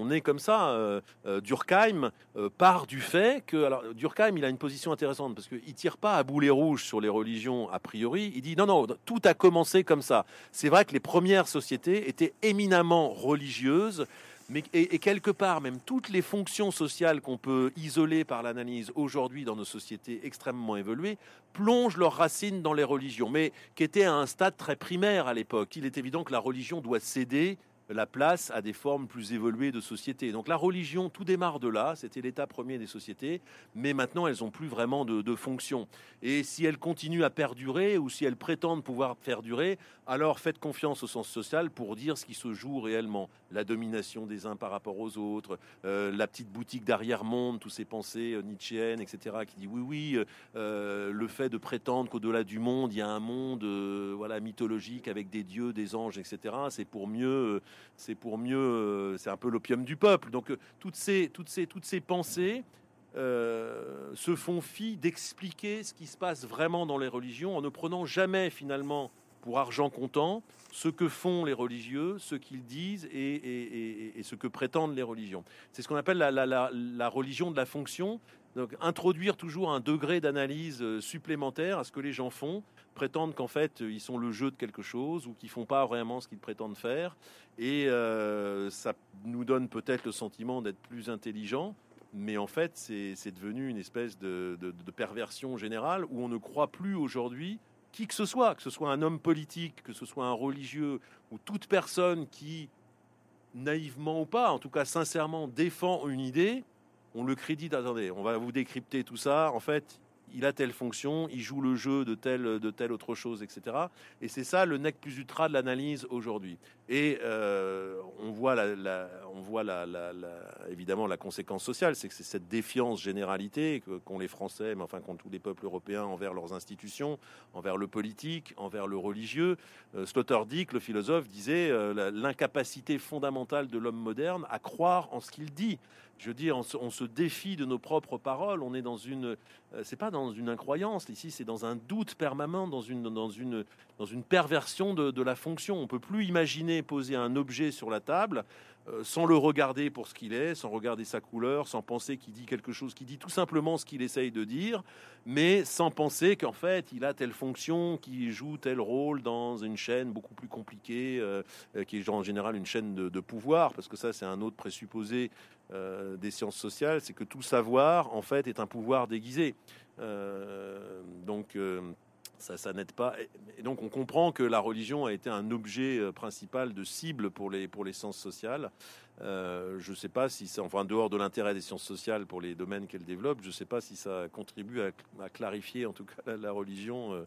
B: nées comme ça. Euh, euh, Durkheim part du fait que... Alors, Durkheim, il a une position intéressante parce qu'il tire pas à boulet rouge sur les religions a priori. Il dit non, non, tout a commencé comme ça. C'est vrai que les premières sociétés étaient éminemment religieuses mais, et, quelque part, même toutes les fonctions sociales qu'on peut isoler par l'analyse aujourd'hui dans nos sociétés extrêmement évoluées plongent leurs racines dans les religions, mais qui étaient à un stade très primaire à l'époque. Il est évident que la religion doit céder la place à des formes plus évoluées de société. Donc la religion, tout démarre de là, c'était l'état premier des sociétés, mais maintenant elles n'ont plus vraiment de, fonction. Et si elles continuent à perdurer, ou si elles prétendent pouvoir perdurer, alors faites confiance au sens social pour dire ce qui se joue réellement. La domination des uns par rapport aux autres, euh, la petite boutique d'arrière-monde, tous ces pensées euh, nietzschéennes, etc., qui dit oui, oui, euh, le fait de prétendre qu'au-delà du monde, il y a un monde voilà, mythologique avec des dieux, des anges, etc., c'est pour mieux c'est pour mieux, euh, c'est un peu l'opium du peuple. Donc euh, toutes ces, toutes ces, toutes ces pensées euh, se font fi d'expliquer ce qui se passe vraiment dans les religions en ne prenant jamais finalement pour argent comptant ce que font les religieux, ce qu'ils disent et, ce que prétendent les religions. C'est ce qu'on appelle la, la, religion de la fonction. Donc introduire toujours un degré d'analyse supplémentaire à ce que les gens font prétendent qu'en fait ils sont le jeu de quelque chose ou qu'ils font pas vraiment ce qu'ils prétendent faire. Et euh, ça nous donne peut-être le sentiment d'être plus intelligent mais en fait c'est devenu une espèce de, perversion générale où on ne croit plus aujourd'hui qui que ce soit, que ce soit un homme politique, que ce soit un religieux ou toute personne qui naïvement ou pas, en tout cas sincèrement défend une idée, on le crédite, attendez, on va vous décrypter tout ça, en fait il a telle fonction, il joue le jeu de telle, de telle autre chose, etc. Et c'est ça le nec plus ultra de l'analyse aujourd'hui. Et euh, on voit, on voit évidemment la conséquence sociale, c'est que c'est cette défiance généralité qu'ont les Français, mais enfin qu'ont tous les peuples européens envers leurs institutions, envers le politique, envers le religieux. Euh, Sloterdijk, le philosophe, disait euh, l'incapacité fondamentale de l'homme moderne à croire en ce qu'il dit. Je veux dire, on se, défie de nos propres paroles. On est dans une, euh, c'est pas dans une incroyance. Ici, c'est dans un doute permanent, dans une, dans une, dans une perversion de, de la fonction. On peut plus imaginer poser un objet sur la table sans le regarder pour ce qu'il est, sans regarder sa couleur, sans penser qu'il dit quelque chose, qui dit tout simplement ce qu'il essaye de dire, mais sans penser qu'en fait il a telle fonction, qui joue tel rôle dans une chaîne beaucoup plus compliquée, euh, euh, qui est en général une chaîne de, pouvoir, parce que ça c'est un autre présupposé des sciences sociales, c'est que tout savoir en fait est un pouvoir déguisé. donc ça, n'aide pas. Et donc on comprend que la religion a été un objet euh, principal de cible pour les, pour les sciences sociales. Euh, je ne sais pas si ça, enfin, dehors de l'intérêt des sciences sociales pour les domaines qu'elles développent, je ne sais pas si ça contribue à, clarifier en tout cas la, religion euh,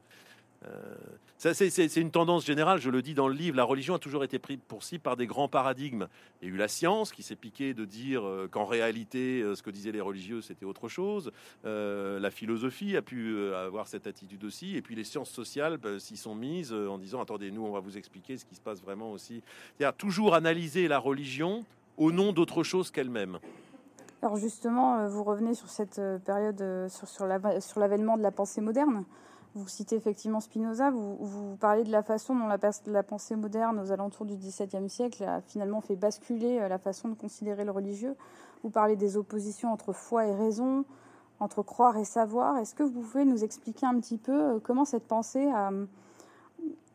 B: c'est une tendance générale, je le dis dans le livre. La religion a toujours été prise pour cible par des grands paradigmes. Il y a eu la science qui s'est piquée de dire euh, qu'en réalité, euh, ce que disaient les religieux, c'était autre chose. la philosophie a pu avoir cette attitude aussi. Et puis les sciences sociales s'y sont mises en disant attendez, nous, on va vous expliquer ce qui se passe vraiment aussi. C'est-à-dire toujours analyser la religion au nom d'autre chose qu'elle-même.
A: Alors justement, vous revenez sur cette période, sur l'avènement de la pensée moderne. Vous citez effectivement Spinoza, vous, parlez de la façon dont la, pensée moderne aux alentours du XVIIe siècle a finalement fait basculer euh, la façon de considérer le religieux. Vous parlez des oppositions entre foi et raison, entre croire et savoir. Est-ce que vous pouvez nous expliquer un petit peu euh, comment cette pensée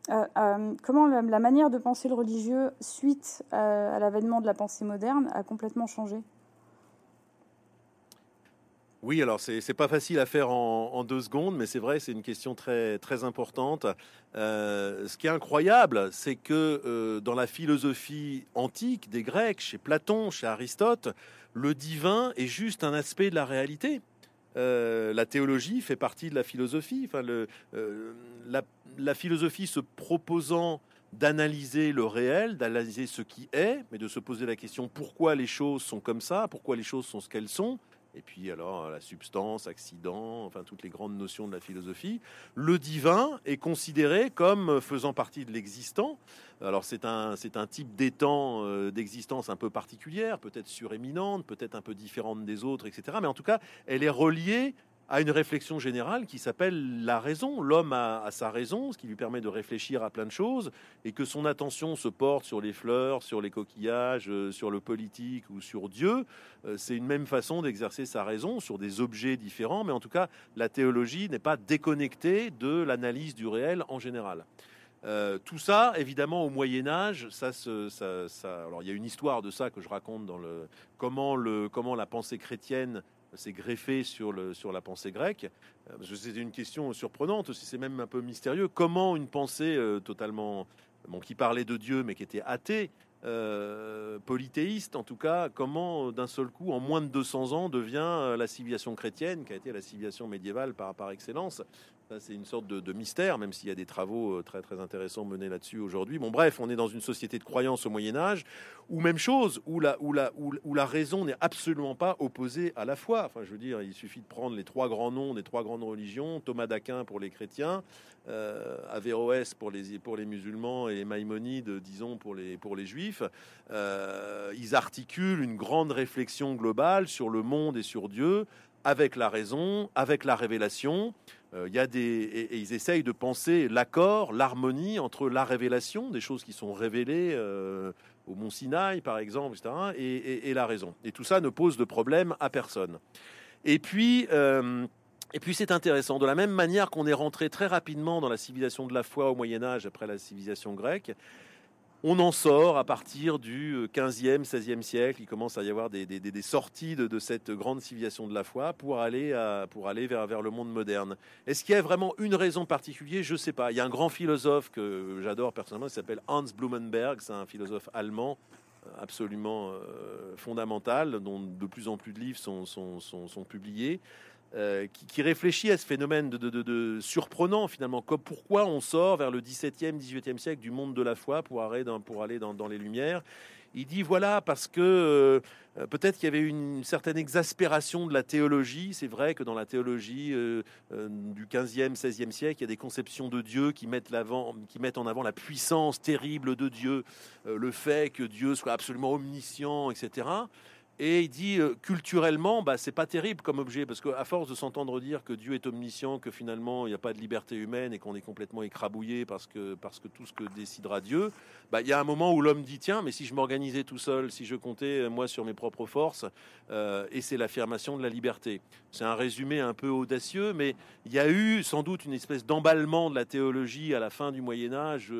A: comment la, manière de penser le religieux suite à l'avènement de la pensée moderne a complètement changé?
B: Oui, alors c'est pas facile à faire en, deux secondes, mais c'est vrai, c'est une question très très importante. Euh, ce qui est incroyable, c'est que euh, dans la philosophie antique des Grecs, chez Platon, chez Aristote, le divin est juste un aspect de la réalité. Euh, la théologie fait partie de la philosophie. Enfin, la, philosophie se proposant d'analyser le réel, d'analyser ce qui est, mais de se poser la question pourquoi les choses sont comme ça, pourquoi les choses sont ce qu'elles sont, et puis alors la substance, accident, enfin toutes les grandes notions de la philosophie. Le divin est considéré comme faisant partie de l'existant. Alors c'est un, c'est un type d'étang euh, d'existence un peu particulière, peut-être suréminente, peut-être un peu différente des autres, etc. Mais en tout cas, elle est reliée à une réflexion générale qui s'appelle la raison. L'homme a, sa raison, ce qui lui permet de réfléchir à plein de choses, et que son attention se porte sur les fleurs, sur les coquillages, euh, sur le politique ou sur Dieu. Euh, c'est une même façon d'exercer sa raison sur des objets différents, mais en tout cas, la théologie n'est pas déconnectée de l'analyse du réel en général. Euh, tout ça, évidemment, au Moyen Âge, ça, alors il y a une histoire de ça que je raconte dans le comment le comment la pensée chrétienne s'est greffé sur, la pensée grecque. Euh, c'est une question surprenante aussi, c'est même un peu mystérieux. Comment une pensée euh, totalement, qui parlait de Dieu mais qui était athée, euh, polythéiste en tout cas, comment d'un seul coup, en moins de 200 ans, devient la civilisation chrétienne, qui a été la civilisation médiévale par, par excellence, c'est une sorte de, mystère, même s'il y a des travaux euh, très très intéressants menés là-dessus aujourd'hui. Bon, bref, on est dans une société de croyance au Moyen Âge, ou même chose, où la, où où, raison n'est absolument pas opposée à la foi. Enfin, je veux dire, il suffit de prendre les trois grands noms des trois grandes religions, Thomas d'Aquin pour les chrétiens, euh, Averroès pour les, musulmans et Maïmonide, disons, pour les, pour les juifs. Euh, ils articulent une grande réflexion globale sur le monde et sur Dieu, avec la raison, avec la révélation. Euh, il y a des, et, ils essayent de penser l'accord, l'harmonie entre la révélation, des choses qui sont révélées euh, au Mont Sinaï, par exemple, et, la raison. Et tout ça ne pose de problème à personne. Et puis, euh, et puis c'est intéressant, de la même manière qu'on est rentré très rapidement dans la civilisation de la foi au Moyen Âge après la civilisation grecque, on en sort à partir du 15e, 16e siècle. Il commence à y avoir des, sorties de, cette grande civilisation de la foi pour aller, vers, le monde moderne. Est-ce qu'il y a vraiment une raison particulière? Je ne sais pas. Il y a un grand philosophe que j'adore personnellement, qui s'appelle Hans Blumenberg. C'est un philosophe allemand euh, absolument euh, fondamental, dont de plus en plus de livres sont publiés. Qui, réfléchit à ce phénomène de, surprenant finalement. Pourquoi on sort vers le XVIIe, XVIIIe siècle du monde de la foi pour aller dans, les Lumières. Il dit voilà parce que euh, peut-être qu'il y avait une certaine exaspération de la théologie. C'est vrai que dans la théologie euh, euh, du 15e, 16e siècle, il y a des conceptions de Dieu qui mettent, qui mettent en avant la puissance terrible de Dieu, le fait que Dieu soit absolument omniscient, etc. Et il dit euh, culturellement, bah, c'est pas terrible comme objet, parce qu'à force de s'entendre dire que Dieu est omniscient, que finalement il n'y a pas de liberté humaine et qu'on est complètement écrabouillé parce que, parce que tout ce que décidera Dieu, bah, il y a un moment où l'homme dit tiens, mais si je m'organisais tout seul, si je comptais euh, moi sur mes propres forces, euh, et c'est l'affirmation de la liberté. C'est un résumé un peu audacieux, mais il y a eu sans doute une espèce d'emballement de la théologie à la fin du Moyen Âge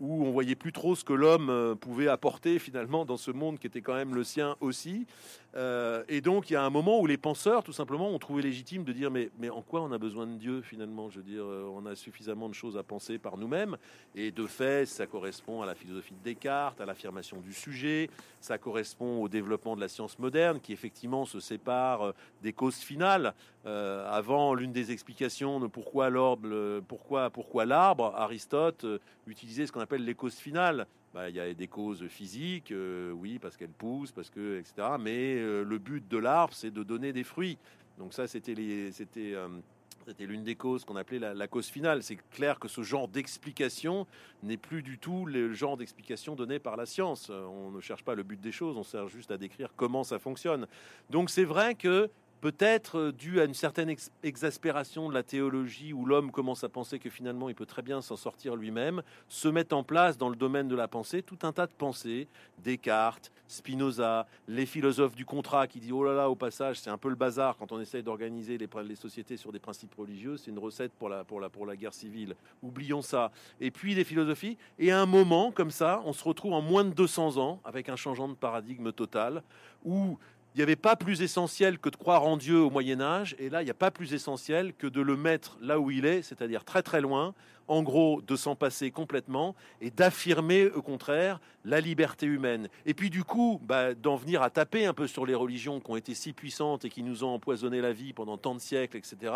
B: où on voyait plus trop ce que l'homme euh, pouvait apporter finalement dans ce monde qui était quand même le sien aussi. Euh, et donc il y a un moment où les penseurs, tout simplement, ont trouvé légitime de dire mais, en quoi on a besoin de Dieu finalement? Je veux dire, euh, on a suffisamment de choses à penser par nous-mêmes. Et de fait, ça correspond à la philosophie de Descartes, à l'affirmation du sujet, ça correspond au développement de la science moderne qui effectivement se sépare des causes finales. avant, l'une des explications de pourquoi pourquoi, pourquoi l'arbre, Aristote utilisait ce qu'on appelle les causes finales. Bah, il y a des causes physiques, euh, oui, parce qu'elles poussent, parce que, etc. Mais euh, le but de l'arbre, c'est de donner des fruits. Donc ça, euh, c'était l'une des causes qu'on appelait la, cause finale. C'est clair que ce genre d'explication n'est plus du tout le genre d'explication donné par la science. On ne cherche pas le but des choses, on sert juste à décrire comment ça fonctionne. Donc c'est vrai que peut-être euh, dû à une certaine exaspération de la théologie où l'homme commence à penser que finalement il peut très bien s'en sortir lui-même, se met en place dans le domaine de la pensée tout un tas de pensées, Descartes, Spinoza, les philosophes du contrat qui disent oh là là au passage c'est un peu le bazar quand on essaye d'organiser les, les, sociétés sur des principes religieux, c'est une recette pour la, pour, la, pour la guerre civile, oublions ça. Et puis des philosophies, et à un moment comme ça, on se retrouve en moins de 200 ans avec un changement de paradigme total où il n'y avait pas plus essentiel que de croire en Dieu au Moyen Âge, et là, il n'y a pas plus essentiel que de le mettre là où il est, c'est-à-dire très très loin, en gros, de s'en passer complètement et d'affirmer au contraire la liberté humaine. Et puis du coup, bah, d'en venir à taper un peu sur les religions qui ont été si puissantes et qui nous ont empoisonné la vie pendant tant de siècles, etc.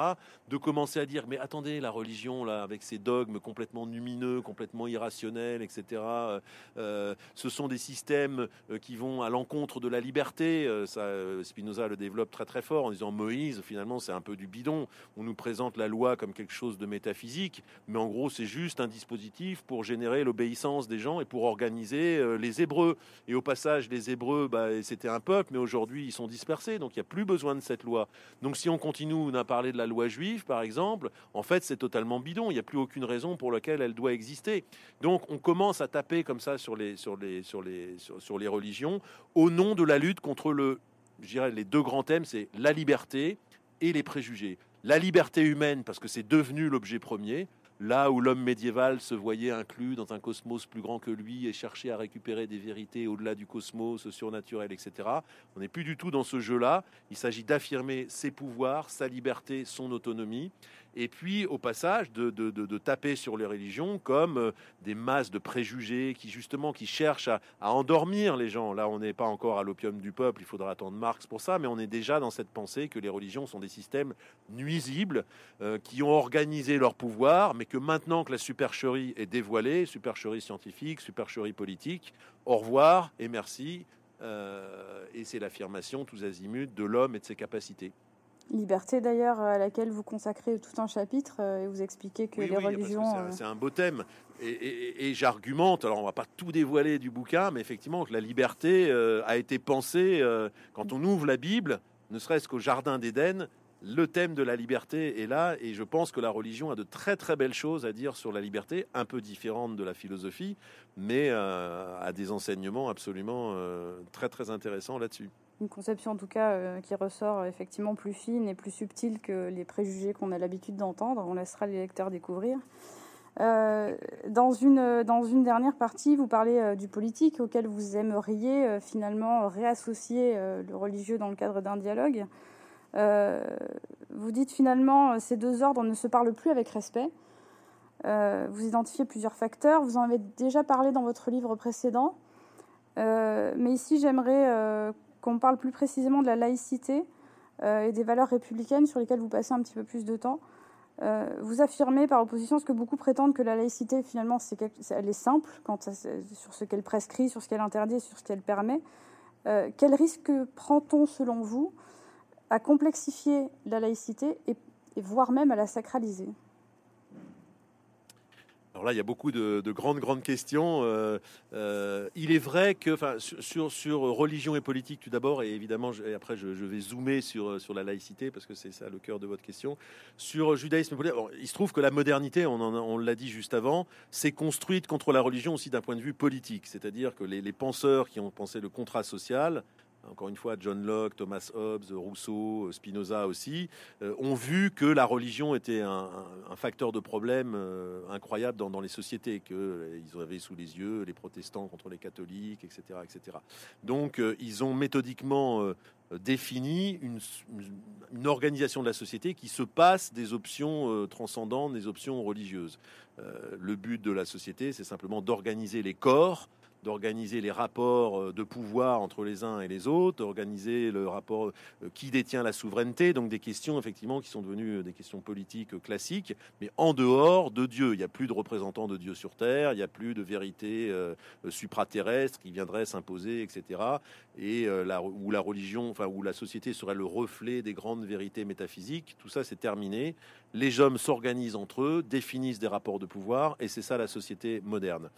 B: De commencer à dire, mais attendez, la religion, là, avec ses dogmes complètement lumineux, complètement irrationnels, etc., euh, euh, ce sont des systèmes euh, qui vont à l'encontre de la liberté. Spinoza le développe très très fort en disant Moïse, finalement, c'est un peu du bidon. On nous présente la loi comme quelque chose de métaphysique, mais en gros, c'est juste un dispositif pour générer l'obéissance des gens et pour organiser euh, les Hébreux. Et au passage, les Hébreux, bah, c'était un peuple, mais aujourd'hui, ils sont dispersés, donc il n'y a plus besoin de cette loi. Donc si on continue, on a parlé de la loi juive, par exemple, en fait, c'est totalement bidon. Il n'y a plus aucune raison pour laquelle elle doit exister. Donc on commence à taper comme ça sur les, sur les, sur les, sur, les religions au nom de la lutte contre le, je dirais, les deux grands thèmes, c'est la liberté et les préjugés. La liberté humaine, parce que c'est devenu l'objet premier, là où l'homme médiéval se voyait inclus dans un cosmos plus grand que lui et cherchait à récupérer des vérités au-delà du cosmos surnaturel, etc. On n'est plus du tout dans ce jeu-là. Il s'agit d'affirmer ses pouvoirs, sa liberté, son autonomie et puis au passage de, taper sur les religions comme euh, des masses de préjugés qui justement qui cherchent à, endormir les gens. Là, on n'est pas encore à l'opium du peuple, il faudra attendre Marx pour ça, mais on est déjà dans cette pensée que les religions sont des systèmes nuisibles euh, qui ont organisé leur pouvoir, mais que maintenant que la supercherie est dévoilée, supercherie scientifique, supercherie politique, au revoir et merci. Euh, et c'est l'affirmation tous azimuts de l'homme et de ses capacités.
A: Liberté d'ailleurs à laquelle vous consacrez tout un chapitre euh, et vous expliquez que les religions.
B: Euh, c'est un, beau thème et, j'argumente. Alors on va pas tout dévoiler du bouquin, mais effectivement que la liberté euh, a été pensée quand on ouvre la Bible, ne serait-ce qu'au jardin d'Éden. Le thème de la liberté est là et je pense que la religion a de très très belles choses à dire sur la liberté, un peu différentes de la philosophie, mais a des enseignements absolument très très intéressants là-dessus
A: une conception en tout cas euh, qui ressort euh, effectivement plus fine et plus subtile que les préjugés qu'on a l'habitude d'entendre. On laissera les lecteurs découvrir. Euh, dans, une, dans une dernière partie, vous parlez du politique auquel vous aimeriez finalement réassocier le religieux dans le cadre d'un dialogue. vous dites finalement ces deux ordres ne se parlent plus avec respect. vous identifiez plusieurs facteurs. Vous en avez déjà parlé dans votre livre précédent. mais ici, j'aimerais qu'on parle plus précisément de la laïcité. et des valeurs républicaines sur lesquelles vous passez un petit peu plus de temps. vous affirmez par opposition ce que beaucoup prétendent que la laïcité, finalement, c'est elle est simple sur ce qu'elle prescrit, sur ce qu'elle interdit, sur ce qu'elle permet. quel risque prend-on, selon vous, à complexifier la laïcité et voire même à la sacraliser?
B: Il y a beaucoup de, grandes, grandes questions. Euh, euh, il est vrai que, enfin, sur, religion et politique, tout d'abord, et évidemment, et après, je, vais zoomer sur, sur la laïcité, parce que c'est ça le cœur de votre question. Sur judaïsme politique, il se trouve que la modernité, on, l'a dit juste avant, s'est construite contre la religion aussi d'un point de vue politique. C'est-à-dire que les penseurs qui ont pensé le contrat social, encore une fois, John Locke, Thomas Hobbes, Rousseau, Spinoza aussi, euh, ont vu que la religion était un, facteur de problème euh, incroyable dans, les sociétés, qu'ils euh, avaient sous les yeux les protestants contre les catholiques, etc. Donc, ils ont méthodiquement défini une, organisation de la société qui se passe des options transcendantes, des options religieuses. le but de la société, c'est simplement d'organiser les corps d'organiser les rapports euh, de pouvoir entre les uns et les autres, d'organiser le rapport euh, qui détient la souveraineté, donc des questions effectivement qui sont devenues euh, des questions politiques classiques, mais en dehors de Dieu. Il n'y a plus de représentants de Dieu sur terre, il n'y a plus de vérité supraterrestre qui viendrait s'imposer, etc. Et la, où la religion, enfin où la société serait le reflet des grandes vérités métaphysiques. Tout ça, c'est terminé. Les hommes s'organisent entre eux, définissent des rapports de pouvoir, et c'est ça la société moderne.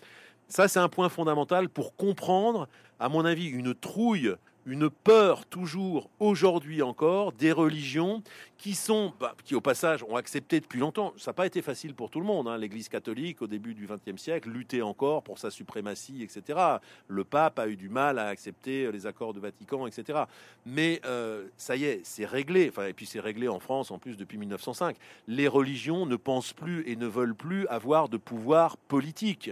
B: Ça, c'est un point fondamental pour comprendre, à mon avis, une trouille, une peur toujours aujourd'hui encore des religions qui sont, bah, qui au passage ont accepté depuis longtemps. Ça n'a pas été facile pour tout le monde. Hein. L'Église catholique au début du XXe siècle luttait encore pour sa suprématie, etc. Le pape a eu du mal à accepter les accords de Vatican, etc. Mais euh, ça y est, c'est réglé. Enfin, et puis c'est réglé en France en plus depuis 1905. Les religions ne pensent plus et ne veulent plus avoir de pouvoir politique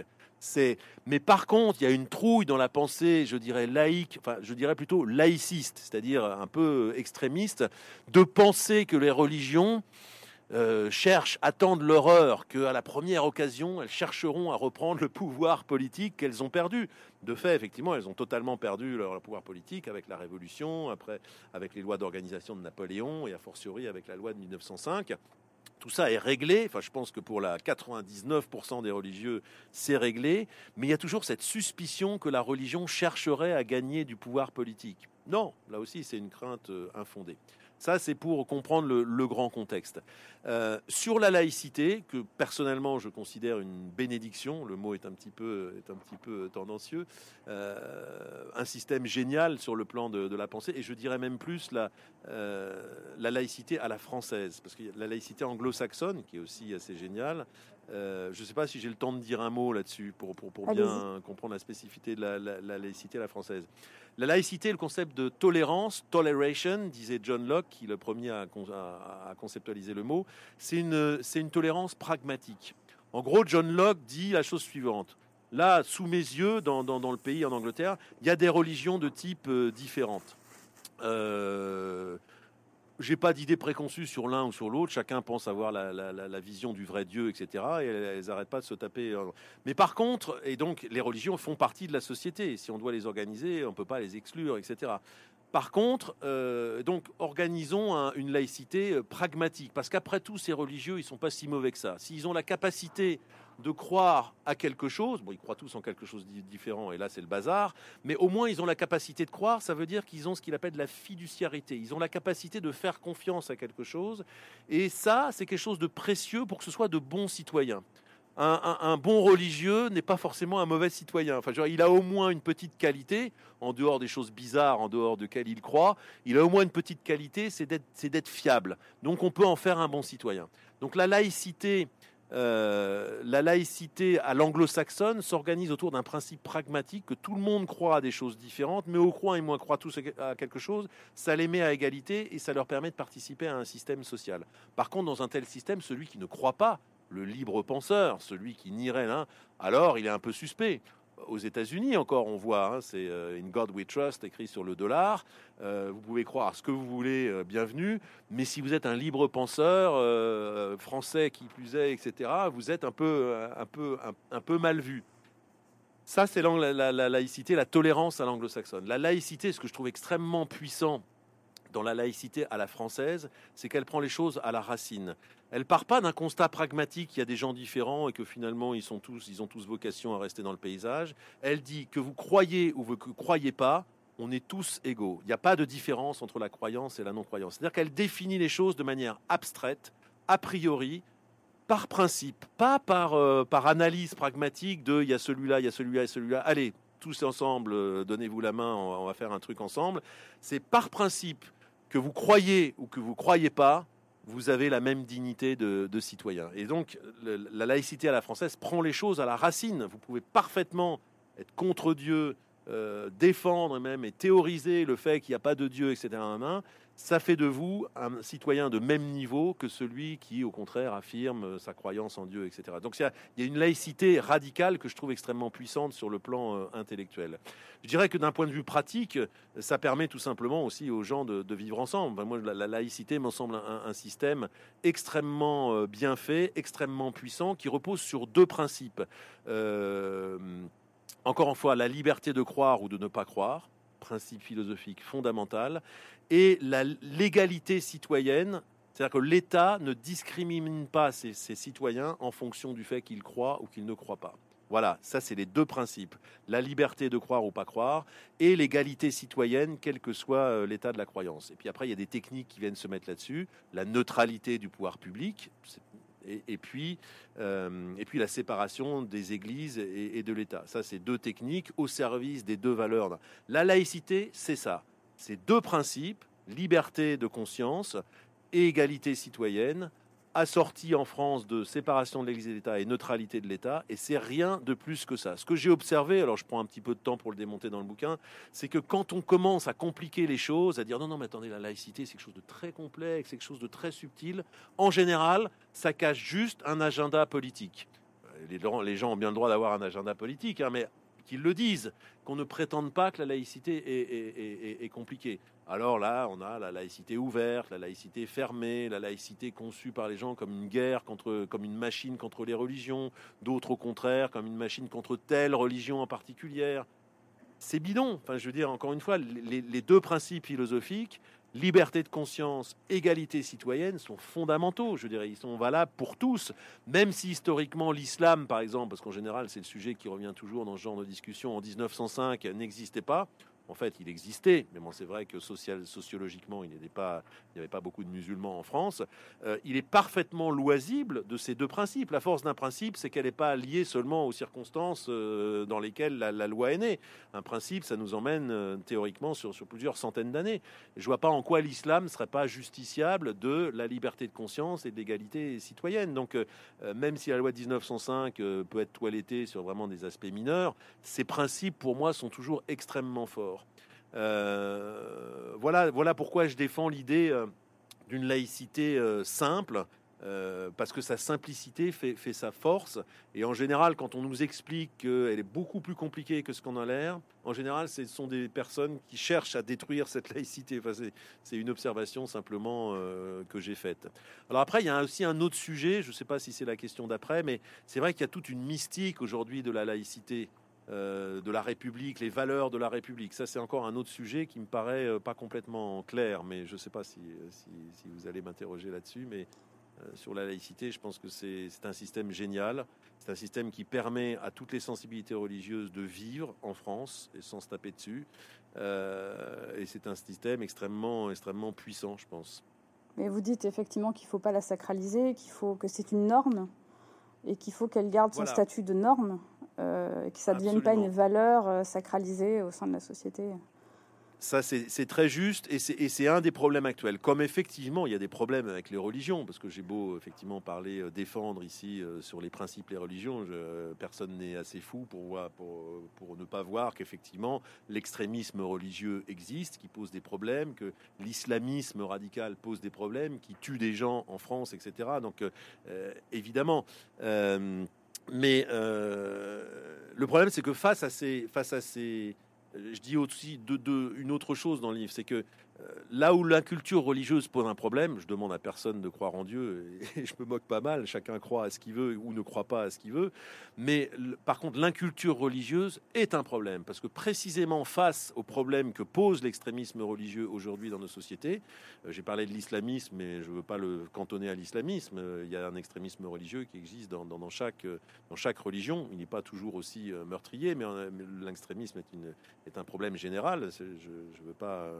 B: mais par contre, il y a une trouille dans la pensée, je dirais laïque, enfin, je dirais plutôt laïciste, c'est-à-dire un peu extrémiste, de penser que les religions euh, cherchent, attendent l'horreur, qu'à la première occasion, elles chercheront à reprendre le pouvoir politique qu'elles ont perdu. De fait, effectivement, elles ont totalement perdu leur, pouvoir politique avec la Révolution, après avec les lois d'organisation de Napoléon et a fortiori avec la loi de 1905 tout ça est réglé. Je pense que pour la 99% des religieux, c'est réglé. Mais il y a toujours cette suspicion que la religion chercherait à gagner du pouvoir politique. Non, là aussi, c'est une crainte euh, infondée. Ça, c'est pour comprendre le, grand contexte. Euh, sur la laïcité, que personnellement je considère une bénédiction, le mot est un petit peu, est un petit peu tendancieux, euh, un système génial sur le plan de, la pensée, et je dirais même plus la, euh, la laïcité à la française, parce que la laïcité anglo-saxonne, qui est aussi assez géniale, je ne sais pas si j'ai le temps de dire un mot là-dessus pour, pour, pour bien comprendre la spécificité de la, la laïcité à la française. La laïcité, le concept de tolérance, toleration, disait John Locke, qui est le premier à, conceptualiser le mot, c'est une, une tolérance pragmatique. En gros, John Locke dit la chose suivante. Là, sous mes yeux, dans, le pays, en Angleterre, il y a des religions de type euh. Euh, j'ai pas d'idée préconçue sur l'un ou sur l'autre. Chacun pense avoir la, vision du vrai Dieu, etc. Et elles n'arrêtent pas de se taper. Euh. Mais par contre, et donc les religions font partie de la société. Si on doit les organiser, on peut pas les exclure, etc. Par contre, euh, donc organisons une laïcité euh, pragmatique, parce qu'après tout, ces religieux, ils sont pas si mauvais que ça. S'ils ont la capacité de croire à quelque chose. Bon, ils croient tous en quelque chose de différent, et là c'est le bazar. Mais au moins ils ont la capacité de croire. Ça veut dire qu'ils ont ce qu'il appelle la fiduciarité. Ils ont la capacité de faire confiance à quelque chose. Et ça, c'est quelque chose de précieux pour que ce soit de bons citoyens. Un, bon religieux n'est pas forcément un mauvais citoyen. Enfin, il a au moins une petite qualité, en dehors des choses bizarres, en dehors de quelles il croit. Il a au moins une petite qualité, c'est d'être fiable. Donc, on peut en faire un bon citoyen. Donc, la laïcité euh, la laïcité à l'anglo-saxonne s'organise autour d'un principe pragmatique que tout le monde croit à des choses différentes, mais au croit et moins croient tous à quelque chose, ça les met à égalité et ça leur permet de participer à un système social. Par contre, dans un tel système, celui qui ne croit pas, le libre penseur, celui qui nierait l'un, alors il est un peu suspect aux États-Unis encore, on voit, hein, c'est euh, In God We Trust écrit sur le dollar. Euh, vous pouvez croire ce que vous voulez, euh, bienvenue. Mais si vous êtes un libre penseur français qui plus est, etc., vous êtes un peu, un peu, un, peu mal vu. Ça, c'est la, la, laïcité, la tolérance à l'anglo-saxonne. La laïcité, ce que je trouve extrêmement puissant dans la laïcité à la française, c'est qu'elle prend les choses à la racine. Elle part pas d'un constat pragmatique, qu'il y a des gens différents et que finalement ils sont tous, ils ont tous vocation à rester dans le paysage. Elle dit que vous croyez ou que vous croyez pas, on est tous égaux. Il n'y a pas de différence entre la croyance et la non-croyance. C'est-à-dire qu'elle définit les choses de manière abstraite, a priori, par principe, pas par, euh, par analyse pragmatique de il y a celui-là, il y a celui-là et celui-là. Allez, tous ensemble, euh, donnez-vous la main, on va faire un truc ensemble. C'est par principe que vous croyez ou que vous croyez pas, vous avez la même dignité de, citoyen. Et donc, la laïcité à la française prend les choses à la racine. Vous pouvez parfaitement être contre Dieu, euh, défendre même et théoriser le fait qu'il n'y a pas de Dieu, etc. ça fait de vous un citoyen de même niveau que celui qui, au contraire, affirme sa croyance en Dieu, etc. Donc il y, a une laïcité radicale que je trouve extrêmement puissante sur le plan euh, intellectuel. Je dirais que d'un point de vue pratique, ça permet tout simplement aussi aux gens de, vivre ensemble. moi, la, laïcité me semble un, système extrêmement euh, bien fait, extrêmement puissant, qui repose sur deux principes. Euh, encore une fois, la liberté de croire ou de ne pas croire principe philosophique fondamental, et la légalité citoyenne, c'est-à-dire que l'État ne discrimine pas ses, citoyens en fonction du fait qu'ils croient ou qu'ils ne croient pas. Voilà, ça c'est les deux principes. La liberté de croire ou pas croire et l'égalité citoyenne, quel que soit euh, l'état de la croyance. Et puis après, il y a des techniques qui viennent se mettre là-dessus. La neutralité du pouvoir public, et, puis, euh, et puis la séparation des églises et, de l'État. Ça, c'est deux techniques au service des deux valeurs. La laïcité, c'est ça. C'est deux principes, liberté de conscience et égalité citoyenne, assorti en France de séparation de l'Église et de l'État et neutralité de l'État, et c'est rien de plus que ça. Ce que j'ai observé, alors je prends un petit peu de temps pour le démonter dans le bouquin, c'est que quand on commence à compliquer les choses, à dire non, non, mais attendez, la laïcité, c'est quelque chose de très complexe, c'est quelque chose de très subtil, en général, ça cache juste un agenda politique. Les gens ont bien le droit d'avoir un agenda politique, hein, mais qu'ils le disent, qu'on ne prétende pas que la laïcité est, compliquée. Alors là, on a la laïcité ouverte, la laïcité fermée, la laïcité conçue par les gens comme une guerre contre, comme une machine contre les religions, d'autres au contraire comme une machine contre telle religion en particulier. C'est bidon. Enfin, je veux dire, encore une fois, les deux principes philosophiques liberté de conscience, égalité citoyenne sont fondamentaux. Je dirais, ils sont valables pour tous, même si historiquement l'islam, par exemple, parce qu'en général c'est le sujet qui revient toujours dans ce genre de discussion, en 1905 n'existait pas. En fait, il existait, mais c'est vrai que sociologiquement, il n'y avait pas beaucoup de musulmans en France. Euh, il est parfaitement loisible de ces deux principes. La force d'un principe, c'est qu'elle n'est pas liée seulement aux circonstances euh, dans lesquelles la, loi est née. Un principe, ça nous emmène euh, théoriquement sur, plusieurs centaines d'années. Je vois pas en quoi l'islam ne serait pas justiciable de la liberté de conscience et de l'égalité citoyenne. Donc, même si la loi de 1905 peut être toilettée sur vraiment des aspects mineurs, ces principes, pour moi, sont toujours extrêmement forts. Euh, voilà, voilà pourquoi je défends l'idée euh, d'une laïcité euh, simple, parce que sa simplicité fait, sa force. Et en général, quand on nous explique qu'elle est beaucoup plus compliquée que ce qu'on a l'air, en général, ce sont des personnes qui cherchent à détruire cette laïcité. Enfin, c'est une observation simplement que j'ai faite. Alors après, il y a aussi un autre sujet, je ne sais pas si c'est la question d'après, mais c'est vrai qu'il y a toute une mystique aujourd'hui de la laïcité. Euh, de la République, les valeurs de la République. Ça, c'est encore un autre sujet qui me paraît euh, pas complètement clair, mais je ne sais pas si, si, vous allez m'interroger là-dessus. Mais euh, sur la laïcité, je pense que c'est un système génial. C'est un système qui permet à toutes les sensibilités religieuses de vivre en France et sans se taper dessus. et c'est un système extrêmement, extrêmement puissant, je pense.
A: Mais vous dites effectivement qu'il ne faut pas la sacraliser, qu'il faut que c'est une norme et qu'il faut qu'elle garde son statut de norme. Euh, que ça ne devienne pas une valeur euh, sacralisée au sein de la société.
B: Ça, c'est très juste et c'est un des problèmes actuels. Comme effectivement, il y a des problèmes avec les religions, parce que j'ai beau effectivement parler, euh, défendre ici sur les principes les religions, personne n'est assez fou pour, voir, pour, pour ne pas voir qu'effectivement l'extrémisme religieux existe, qui pose des problèmes, que l'islamisme radical pose des problèmes, qui tue des gens en France, etc. Donc évidemment. Mais euh, le problème, c'est que face à ces, face à ces, je dis aussi une autre chose dans le livre, c'est que là où la culture religieuse pose un problème, je demande à personne de croire en Dieu, et je me moque pas mal, chacun croit à ce qu'il veut ou ne croit pas à ce qu'il veut, mais par contre l'inculture religieuse est un problème, parce que précisément face au problème que pose l'extrémisme religieux aujourd'hui dans nos sociétés, euh, j'ai parlé de l'islamisme, mais je ne veux pas le cantonner à l'islamisme, euh, il y a un extrémisme religieux qui existe dans, chaque, euh, dans chaque religion, il n'est pas toujours aussi meurtrier, mais l'extrémisme est, est un problème général, je ne veux pas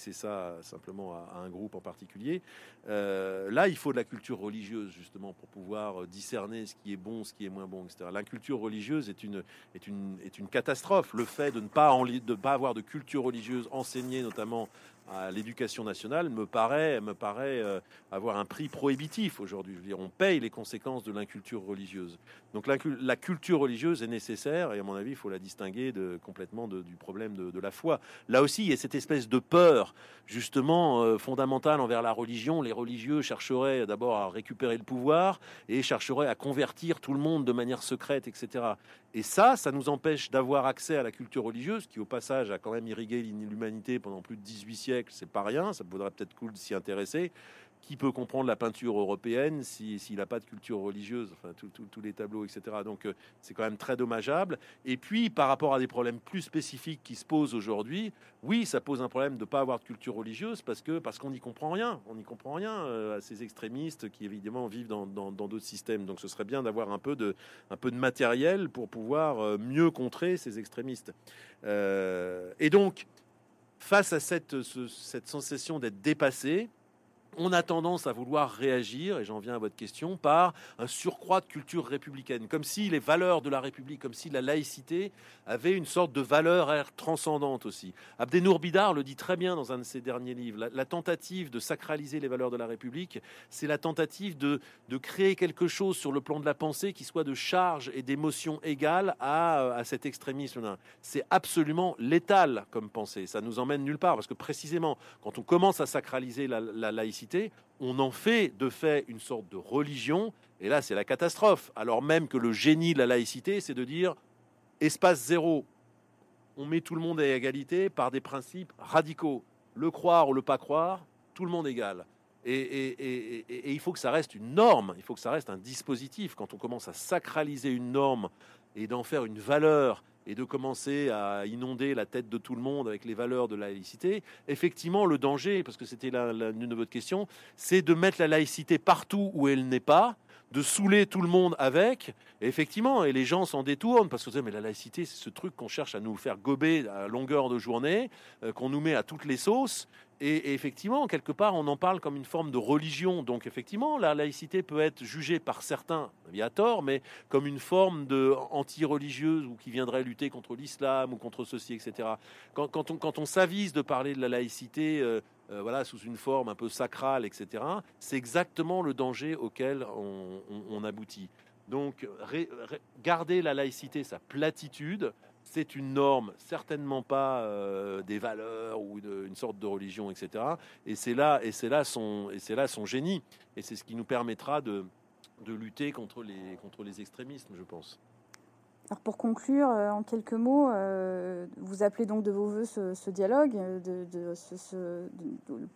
B: affixer ça simplement à, un groupe en particulier. Euh, là, il faut de la culture religieuse justement pour pouvoir discerner ce qui est bon, ce qui est moins bon, etc. La religieuse est une, est une, est une catastrophe. Le fait de ne pas, en, de pas avoir de culture religieuse enseignée, notamment à l'éducation nationale me paraît, me paraît euh, avoir un prix prohibitif aujourd'hui. Je on paye les conséquences de l'inculture religieuse. Donc la, culture religieuse est nécessaire et à mon avis, il faut la distinguer complètement du problème de, la foi. Là aussi, il y a cette espèce de peur justement euh, fondamentale envers la religion. Les religieux chercheraient d'abord à récupérer le pouvoir et chercheraient à convertir tout le monde de manière secrète, etc. Et ça, ça nous empêche d'avoir accès à la culture religieuse, qui au passage a quand même irrigué l'humanité pendant plus de 18 siècles. C'est pas rien, ça vaudrait peut-être cool de s'y intéresser qui peut comprendre la peinture européenne s'il n'a pas de culture religieuse, enfin tous les tableaux, etc. Donc euh, c'est quand même très dommageable. Et puis par rapport à des problèmes plus spécifiques qui se posent aujourd'hui, oui, ça pose un problème de ne pas avoir de culture religieuse parce que parce qu'on n'y comprend rien, on n'y comprend rien euh, à ces extrémistes qui évidemment vivent dans d'autres systèmes. Donc ce serait bien d'avoir un peu de un peu de matériel pour pouvoir euh, mieux contrer ces extrémistes. et donc face à cette, cette sensation d'être dépassé, on a tendance à vouloir réagir, et j'en viens à votre question, par un surcroît de culture républicaine, comme si les valeurs de la République, comme si la laïcité avait une sorte de valeur transcendante aussi. Abdenour Bidar le dit très bien dans un de ses derniers livres. La, tentative de sacraliser les valeurs de la République, c'est la tentative de, créer quelque chose sur le plan de la pensée qui soit de charge et d'émotion égales à, à cet extrémisme. C'est absolument létal comme pensée. Ça nous emmène nulle part, parce que précisément, quand on commence à sacraliser la laïcité, on en fait de fait une sorte de religion, et là c'est la catastrophe. Alors même que le génie de la laïcité, c'est de dire espace zéro, on met tout le monde à égalité par des principes radicaux. Le croire ou le pas croire, tout le monde égal. Et, et, il faut que ça reste une norme, il faut que ça reste un dispositif. Quand on commence à sacraliser une norme et d'en faire une valeur et de commencer à inonder la tête de tout le monde avec les valeurs de la laïcité, effectivement, le danger, parce que c'était l'une de votre question, c'est de mettre la laïcité partout où elle n'est pas, de saouler tout le monde avec. Et effectivement, et les gens s'en détournent parce que mais la laïcité, c'est ce truc qu'on cherche à nous faire gober à longueur de journée, euh, qu'on nous met à toutes les sauces. Et, effectivement, quelque part, on en parle comme une forme de religion. Donc, effectivement, la laïcité peut être jugée par certains, il a tort, mais comme une forme de anti-religieuse ou qui viendrait lutter contre l'islam ou contre ceci, etc. Quand, on, quand on s'avise de parler de la laïcité, euh, euh, voilà, sous une forme un peu sacrale, etc., c'est exactement le danger auquel on, aboutit. Donc, garder la laïcité, sa platitude, c'est une norme, certainement pas euh, des valeurs ou une sorte de religion, etc. Et c'est là, et c'est là son, et c'est là son génie. Et c'est ce qui nous permettra de, de lutter contre les, contre les extrémismes, je pense.
A: Alors pour conclure, euh, en quelques mots, euh, vous appelez donc de vos voeux ce, dialogue de, de, ce,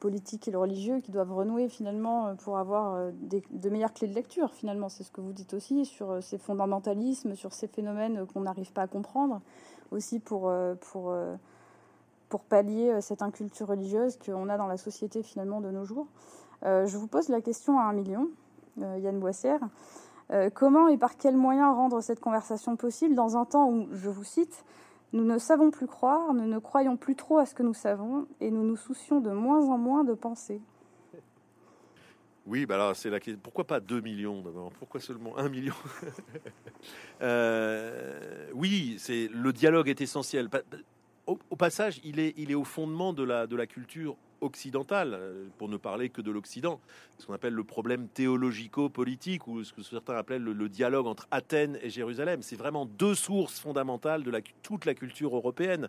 A: politique et le religieux qui doivent renouer finalement pour avoir de meilleures clés de lecture. Finalement, c'est ce que vous dites aussi sur ces fondamentalismes, sur ces phénomènes qu'on n'arrive pas à comprendre, aussi pour, pour, pour pallier cette inculture religieuse qu'on a dans la société finalement de nos jours. Je vous pose la question à un million, Yann Boissière. Euh, comment et par quels moyens rendre cette conversation possible dans un temps où, je vous cite, nous ne savons plus croire, nous ne croyons plus trop à ce que nous savons et nous nous soucions de moins en moins de penser
B: oui, bah alors c'est la question. Pourquoi pas 2 millions d'abord? Pourquoi seulement 1 million? Euh, Oui, le dialogue est essentiel. Au, passage, il est, il est au fondement de la, de la culture occidentale, euh, pour ne parler que de l'Occident, ce qu'on appelle le problème théologico-politique, ou ce que certains appellent le, dialogue entre Athènes et Jérusalem. C'est vraiment deux sources fondamentales de toute la culture européenne.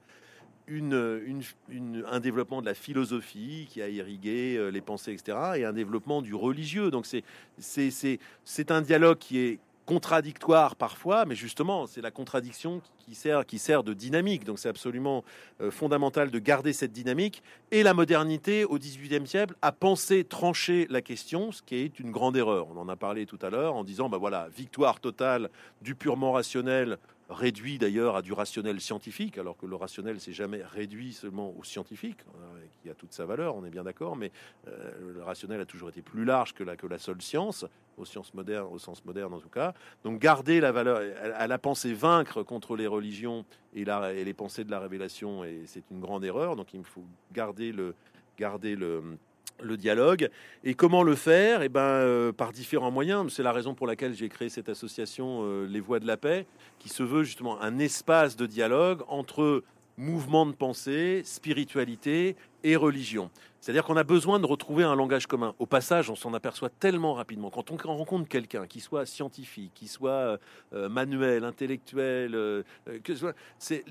B: Une, une, un développement de la philosophie qui a irrigué euh, les pensées, etc., et un développement du religieux. Donc c'est un dialogue qui est contradictoire parfois, mais justement, c'est la contradiction qui sert, qui sert de dynamique. Donc c'est absolument euh, fondamental de garder cette dynamique. Et la modernité, au XVIIIe siècle, a pensé trancher la question, ce qui est une grande erreur. On en a parlé tout à l'heure en disant, bah voilà, victoire totale du purement rationnel réduit d'ailleurs à du rationnel scientifique, alors que le rationnel s'est jamais réduit seulement au scientifique, euh, qui a toute sa valeur, on est bien d'accord, mais euh, le rationnel a toujours été plus large que la, que la seule science, aux sciences modernes, au sens moderne en tout cas. Donc garder la valeur, elle, a pensé vaincre contre les religions et, la, et les pensées de la révélation, et c'est une grande erreur. Donc il faut garder le, garder le le dialogue. Et comment le faire? Eh ben, euh, par différents moyens. C'est la raison pour laquelle j'ai créé cette association euh, Les Voix de la Paix, qui se veut justement un espace de dialogue entre mouvement de pensée, spiritualité et religion. C'est-à-dire qu'on a besoin de retrouver un langage commun. Au passage, on s'en aperçoit tellement rapidement. Quand on rencontre quelqu'un qui soit scientifique, qui soit euh, euh, manuel, intellectuel, euh, que c'est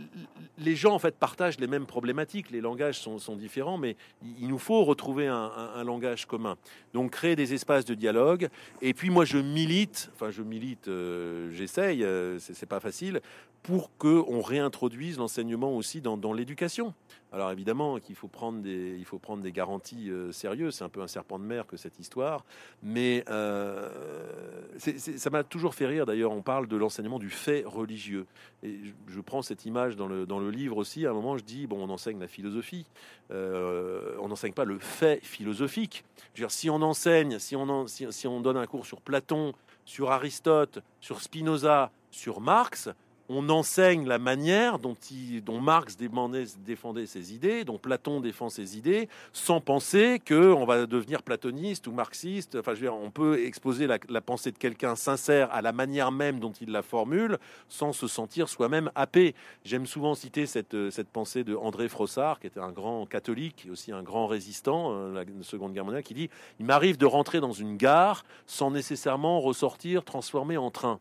B: les gens en fait partagent les mêmes problématiques. Les langages sont, différents, mais il nous faut retrouver un, langage commun. Donc créer des espaces de dialogue. Et puis moi, je milite. Enfin, je milite. J'essaye. c'est pas facile pour que on réintroduise l'enseignement aussi dans l'éducation. Alors évidemment qu'il faut prendre des, il faut prendre des garanties euh, sérieuses. C'est un peu un serpent de mer que cette histoire, mais euh, ça m'a toujours fait rire. D'ailleurs, on parle de l'enseignement du fait religieux. Et je, prends cette image dans le, dans le livre aussi. À un moment, je dis bon, on enseigne la philosophie, euh, on n'enseigne pas le fait philosophique. Je veux dire, si on enseigne, si on, si, si on donne un cours sur Platon, sur Aristote, sur Spinoza, sur Marx, on enseigne la manière dont, Marx défendait, ses idées, dont Platon défend ses idées, sans penser qu'on va devenir platoniste ou marxiste. Enfin, on peut exposer la, pensée de quelqu'un sincère à la manière même dont il la formule, sans se sentir soi-même happé. J'aime souvent citer cette, pensée de André Frossard, qui était un grand catholique et aussi un grand résistant euh, la Seconde Guerre mondiale, qui dit Il m'arrive de rentrer dans une gare sans nécessairement ressortir transformé en train.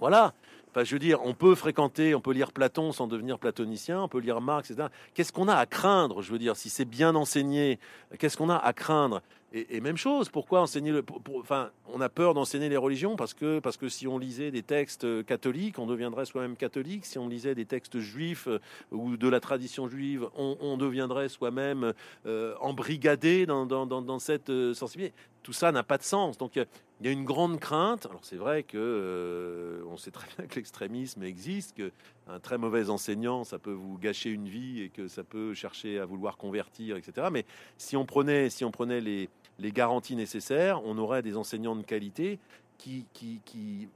B: Voilà, je veux dire, on peut fréquenter, on peut lire Platon sans devenir platonicien, on peut lire Marx, etc. Qu'est-ce qu'on a à craindre Je veux dire, si c'est bien enseigné, qu'est-ce qu'on a à craindre? Et, même chose, pourquoi enseigner le, enfin, on a peur d'enseigner les religions parce que, parce que si on lisait des textes catholiques, on deviendrait soi-même catholique. Si on lisait des textes juifs euh, ou de la tradition juive, on, deviendrait soi-même euh, embrigadé dans, dans, dans, cette euh, sensibilité. Tout ça n'a pas de sens. Donc, il y a une grande crainte. Alors, c'est vrai que on sait très bien que l'extrémisme existe, un très mauvais enseignant, ça peut vous gâcher une vie et que ça peut chercher à vouloir convertir, etc. Mais si on prenait, si les garanties nécessaires, on aurait des enseignants de qualité qui,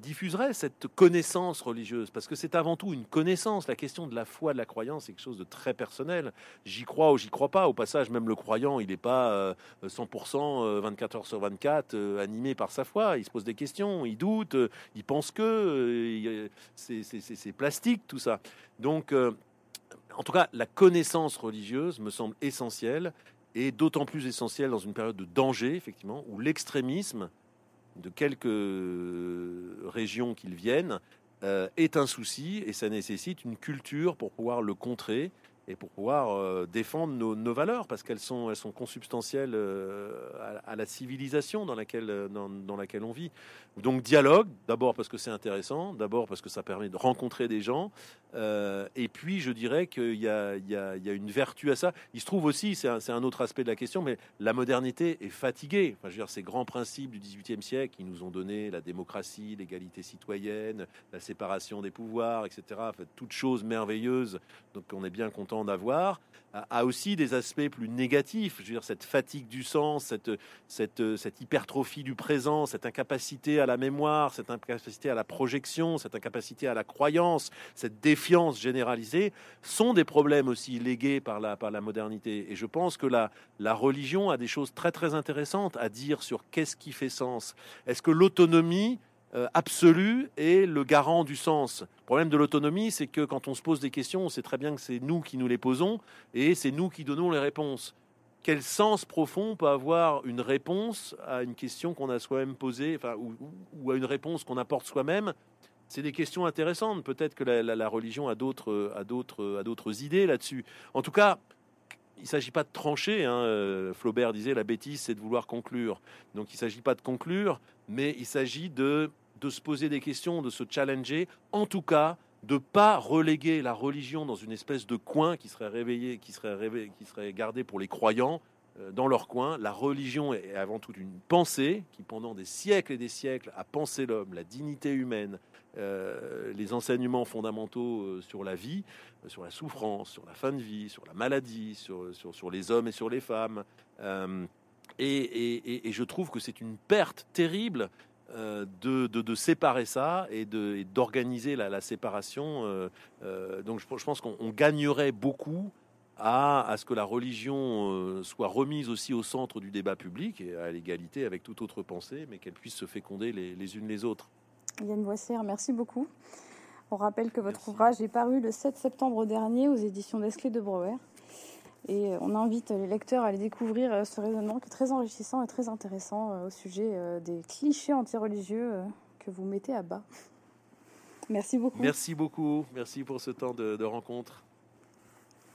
B: diffuserait cette connaissance religieuse, parce que c'est avant tout une connaissance. La question de la foi, de la croyance, c'est quelque chose de très personnel. J'y crois ou j'y crois pas. Au passage, même le croyant, il n'est pas 100% 24 heures sur 24 euh, animé par sa foi. Il se pose des questions, il doute, euh, il pense que euh, c'est plastique tout ça. Donc, en tout cas, la connaissance religieuse me semble essentielle et d'autant plus essentielle dans une période de danger, effectivement, où l'extrémisme de quelques régions qu'ils viennent euh, est un souci et ça nécessite une culture pour pouvoir le contrer et pour pouvoir euh, défendre nos, valeurs, parce qu'elles sont, elles sont consubstantielles euh, à, la civilisation dans laquelle, euh, dans, laquelle on vit. Donc dialogue, d'abord parce que c'est intéressant, d'abord parce que ça permet de rencontrer des gens, et puis je dirais qu'il y, a, une vertu à ça. Il se trouve aussi, c'est un, un, autre aspect de la question, mais la modernité est fatiguée. Enfin, je veux dire, ces grands principes du XVIIIe siècle qui nous ont donné la démocratie, l'égalité citoyenne, la séparation des pouvoirs, etc., toutes choses merveilleuses, donc on est bien content d'avoir, a aussi des aspects plus négatifs. Je veux dire, cette fatigue du sens, cette, cette, cette hypertrophie du présent, cette incapacité à la mémoire, cette incapacité à la projection, cette incapacité à la croyance, cette défiance généralisée, sont des problèmes aussi légués par la, par la modernité. Et je pense que la, la religion a des choses très très intéressantes à dire sur qu'est-ce qui fait sens. Est-ce que l'autonomie euh, absolu est le garant du sens? Le problème de l'autonomie, c'est que quand on se pose des questions, on sait très bien que c'est nous qui nous les posons et c'est nous qui donnons les réponses. Quel sens profond peut avoir une réponse à une question qu'on a soi-même posée, enfin, ou, à une réponse qu'on apporte soi-même? C'est des questions intéressantes. Peut-être que la, religion a d'autres, a d'autres, a d'autres idées là-dessus. En tout cas, il ne s'agit pas de trancher. Hein. Euh, Flaubert disait la bêtise, c'est de vouloir conclure. Donc il ne s'agit pas de conclure, mais il s'agit de de se poser des questions, de se challenger, en tout cas de pas reléguer la religion dans une espèce de coin qui serait réveillé, qui serait gardé pour les croyants euh, dans leur coin. La religion est avant tout une pensée qui, pendant des siècles et des siècles, a pensé l'homme, la dignité humaine, euh, les enseignements fondamentaux euh, sur la vie, sur la souffrance, sur la fin de vie, sur la maladie, sur, les hommes et sur les femmes. et, je trouve que c'est une perte terrible de, de, de, séparer ça et d'organiser la, la, séparation. donc je, je pense qu'on gagnerait beaucoup à, ce que la religion euh, soit remise aussi au centre du débat public et à l'égalité avec toute autre pensée, mais qu'elle puisse se féconder les, unes les autres.
A: Yann Boissière, merci beaucoup. On rappelle que votre ouvrage est paru le 7 septembre dernier aux éditions d'Esclé de Brouwer. Et euh, on invite les lecteurs à aller découvrir euh, ce raisonnement qui est très enrichissant et très intéressant au sujet des clichés antireligieux que vous mettez à bas. Merci beaucoup.
B: Merci beaucoup. Merci pour ce temps de rencontre.